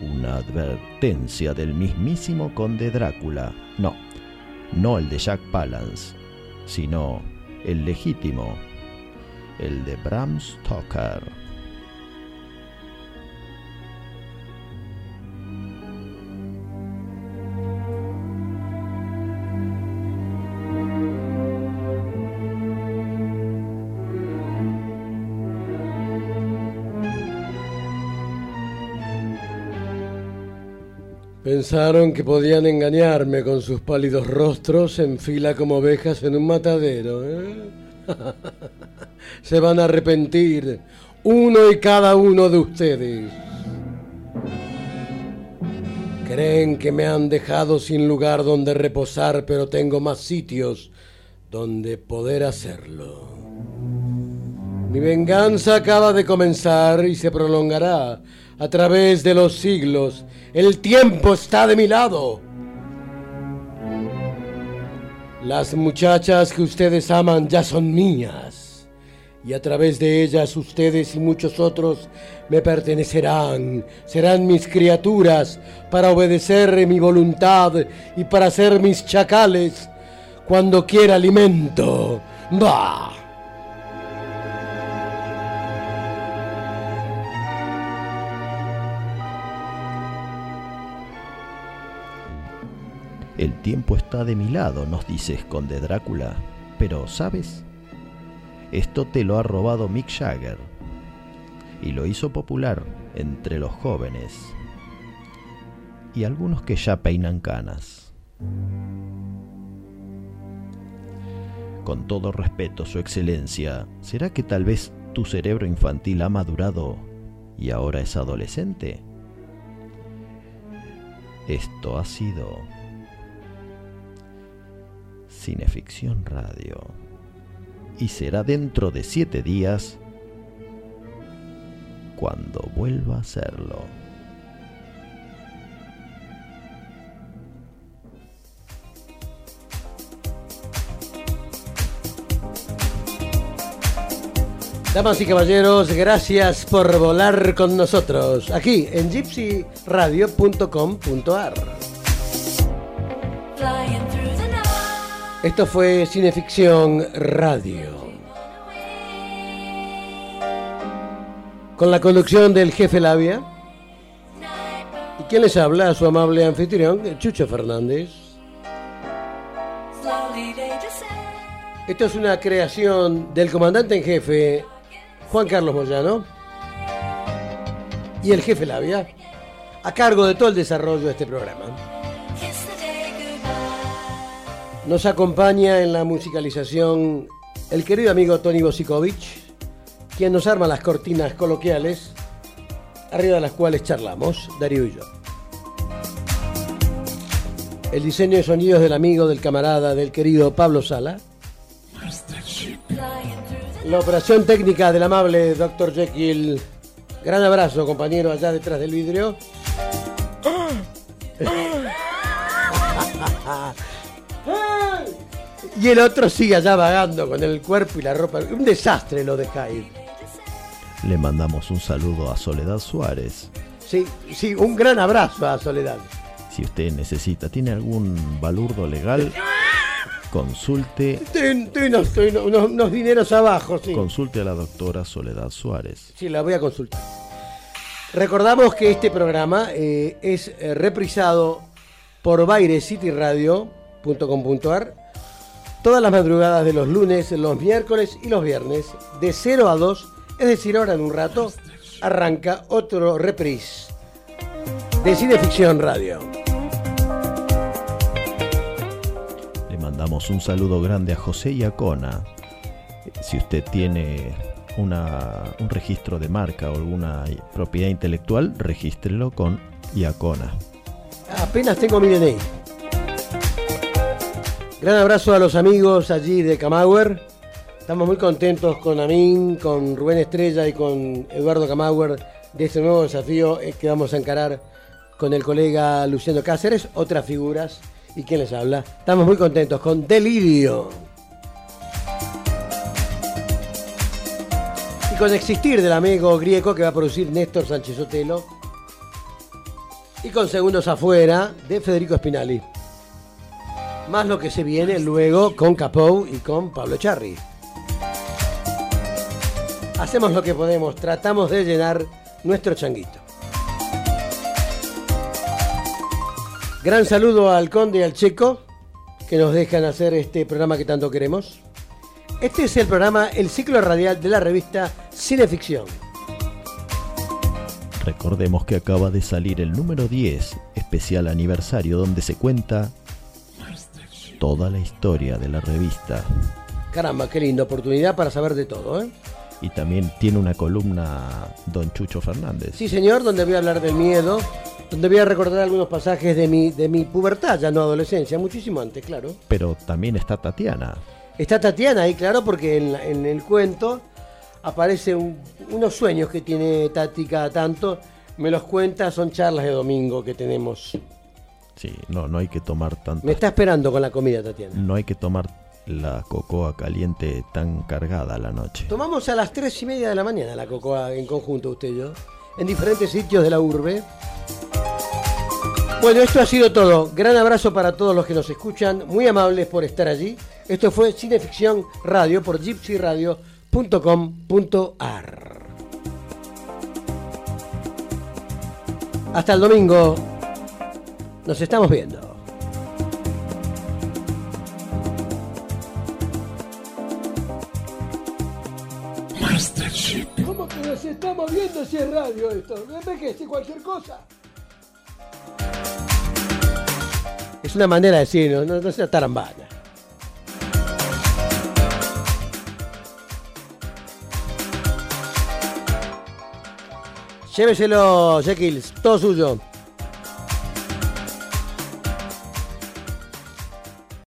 Una advertencia del mismísimo conde Drácula. No, no el de Jack Palance, sino el legítimo, el de Bram Stoker. Pensaron que podían engañarme con sus pálidos rostros en fila como ovejas en un matadero. ¿eh? <laughs> Se van a arrepentir, uno y cada uno de ustedes. Creen que me han dejado sin lugar donde reposar, pero tengo más sitios donde poder hacerlo. Mi venganza acaba de comenzar y se prolongará a través de los siglos. El tiempo está de mi lado. Las muchachas que ustedes aman ya son mías. Y a través de ellas ustedes y muchos otros me pertenecerán. Serán mis criaturas para obedecer mi voluntad y para ser mis chacales cuando quiera alimento. ¡Bah! El tiempo está de mi lado, nos dice Conde Drácula. Pero, ¿sabes? Esto te lo ha robado Mick Jagger. Y lo hizo popular entre los jóvenes. Y algunos que ya peinan canas. Con todo respeto, Su Excelencia, ¿será que tal vez tu cerebro infantil ha madurado y ahora es adolescente? Esto ha sido Cineficción Radio. Y será dentro de siete días cuando vuelva a hacerlo. Damas y caballeros, gracias por volar con nosotros aquí en gypsyradio.com.ar. Esto fue Cineficción Radio. Con la conducción del jefe Labia. ¿Y quién les habla? Su amable anfitrión, Chucho Fernández. Esto es una creación del comandante en jefe, Juan Carlos Moyano, y el jefe Labia, a cargo de todo el desarrollo de este programa. Nos acompaña en la musicalización el querido amigo Tony Bosikovic, quien nos arma las cortinas coloquiales, arriba de las cuales charlamos, Darío y yo. El diseño de sonidos del amigo, del camarada, del querido Pablo Sala. La operación técnica del amable Dr. Jekyll. Gran abrazo, compañero, allá detrás del vidrio. <gasps> Y el otro sigue allá vagando con el cuerpo y la ropa. Un desastre lo de Hyde. Le mandamos un saludo a Soledad Suárez. Sí, sí, un gran abrazo a Soledad. Si usted necesita, tiene algún balurdo legal, consulte. Tiene unos, unos, dineros abajo, sí. Consulte a la doctora Soledad Suárez. Sí, la voy a consultar. Recordamos que este programa eh, es eh, reprisado por bairecityradio.com.ar todas las madrugadas de los lunes, los miércoles y los viernes, de 0 a 2, es decir, ahora en un rato, arranca otro reprise de Cineficción Radio. Le mandamos un saludo grande a José Iacona. Si usted tiene una, un registro de marca o alguna propiedad intelectual, regístrelo con Iacona. Apenas tengo mi DNI. Gran abrazo a los amigos allí de Camauer. Estamos muy contentos con Amin, con Rubén Estrella y con Eduardo Camauer de este nuevo desafío eh, que vamos a encarar con el colega Luciano Cáceres, otras figuras ¿Y quién les habla? Estamos muy contentos con Delirio. Y con Existir del amigo griego que va a producir Néstor Sánchez Otelo. Y con Segundos Afuera de Federico Spinali. Más lo que se viene luego con Capou y con Pablo Charri. Hacemos lo que podemos, tratamos de llenar nuestro changuito. Gran saludo al Conde y al Checo que nos dejan hacer este programa que tanto queremos. Este es el programa, el ciclo radial de la revista Cineficción. Recordemos que acaba de salir el número 10, especial aniversario, donde se cuenta toda la historia de la revista. Caramba, qué linda oportunidad para saber de todo, ¿eh? Y también tiene una columna Don Chucho Fernández. Sí, señor, donde voy a hablar del miedo, donde voy a recordar algunos pasajes de mi, de mi pubertad, ya no adolescencia, muchísimo antes, claro. Pero también está Tatiana. Está Tatiana ahí, claro, porque en, el cuento aparecen unos sueños que tiene Tati cada tanto. Me los cuenta, son charlas de domingo que tenemos. Sí, no, no hay que tomar tanto. Me está esperando con la comida, Tatiana. No hay que tomar la cocoa caliente tan cargada a la noche. Tomamos a las tres y media de la mañana la cocoa en conjunto, usted y yo, en diferentes sitios de la urbe. Bueno, esto ha sido todo. Gran abrazo para todos los que nos escuchan. Muy amables por estar allí. Esto fue Cineficción Radio por gypsyradio.com.ar. Hasta el domingo. Nos estamos viendo. ¿Cómo que nos estamos viendo si es radio esto? ¿Ves que es cualquier cosa? Es una manera de decir, no, no, no sea tarambana. Lléveselo, Jekyll, todo suyo.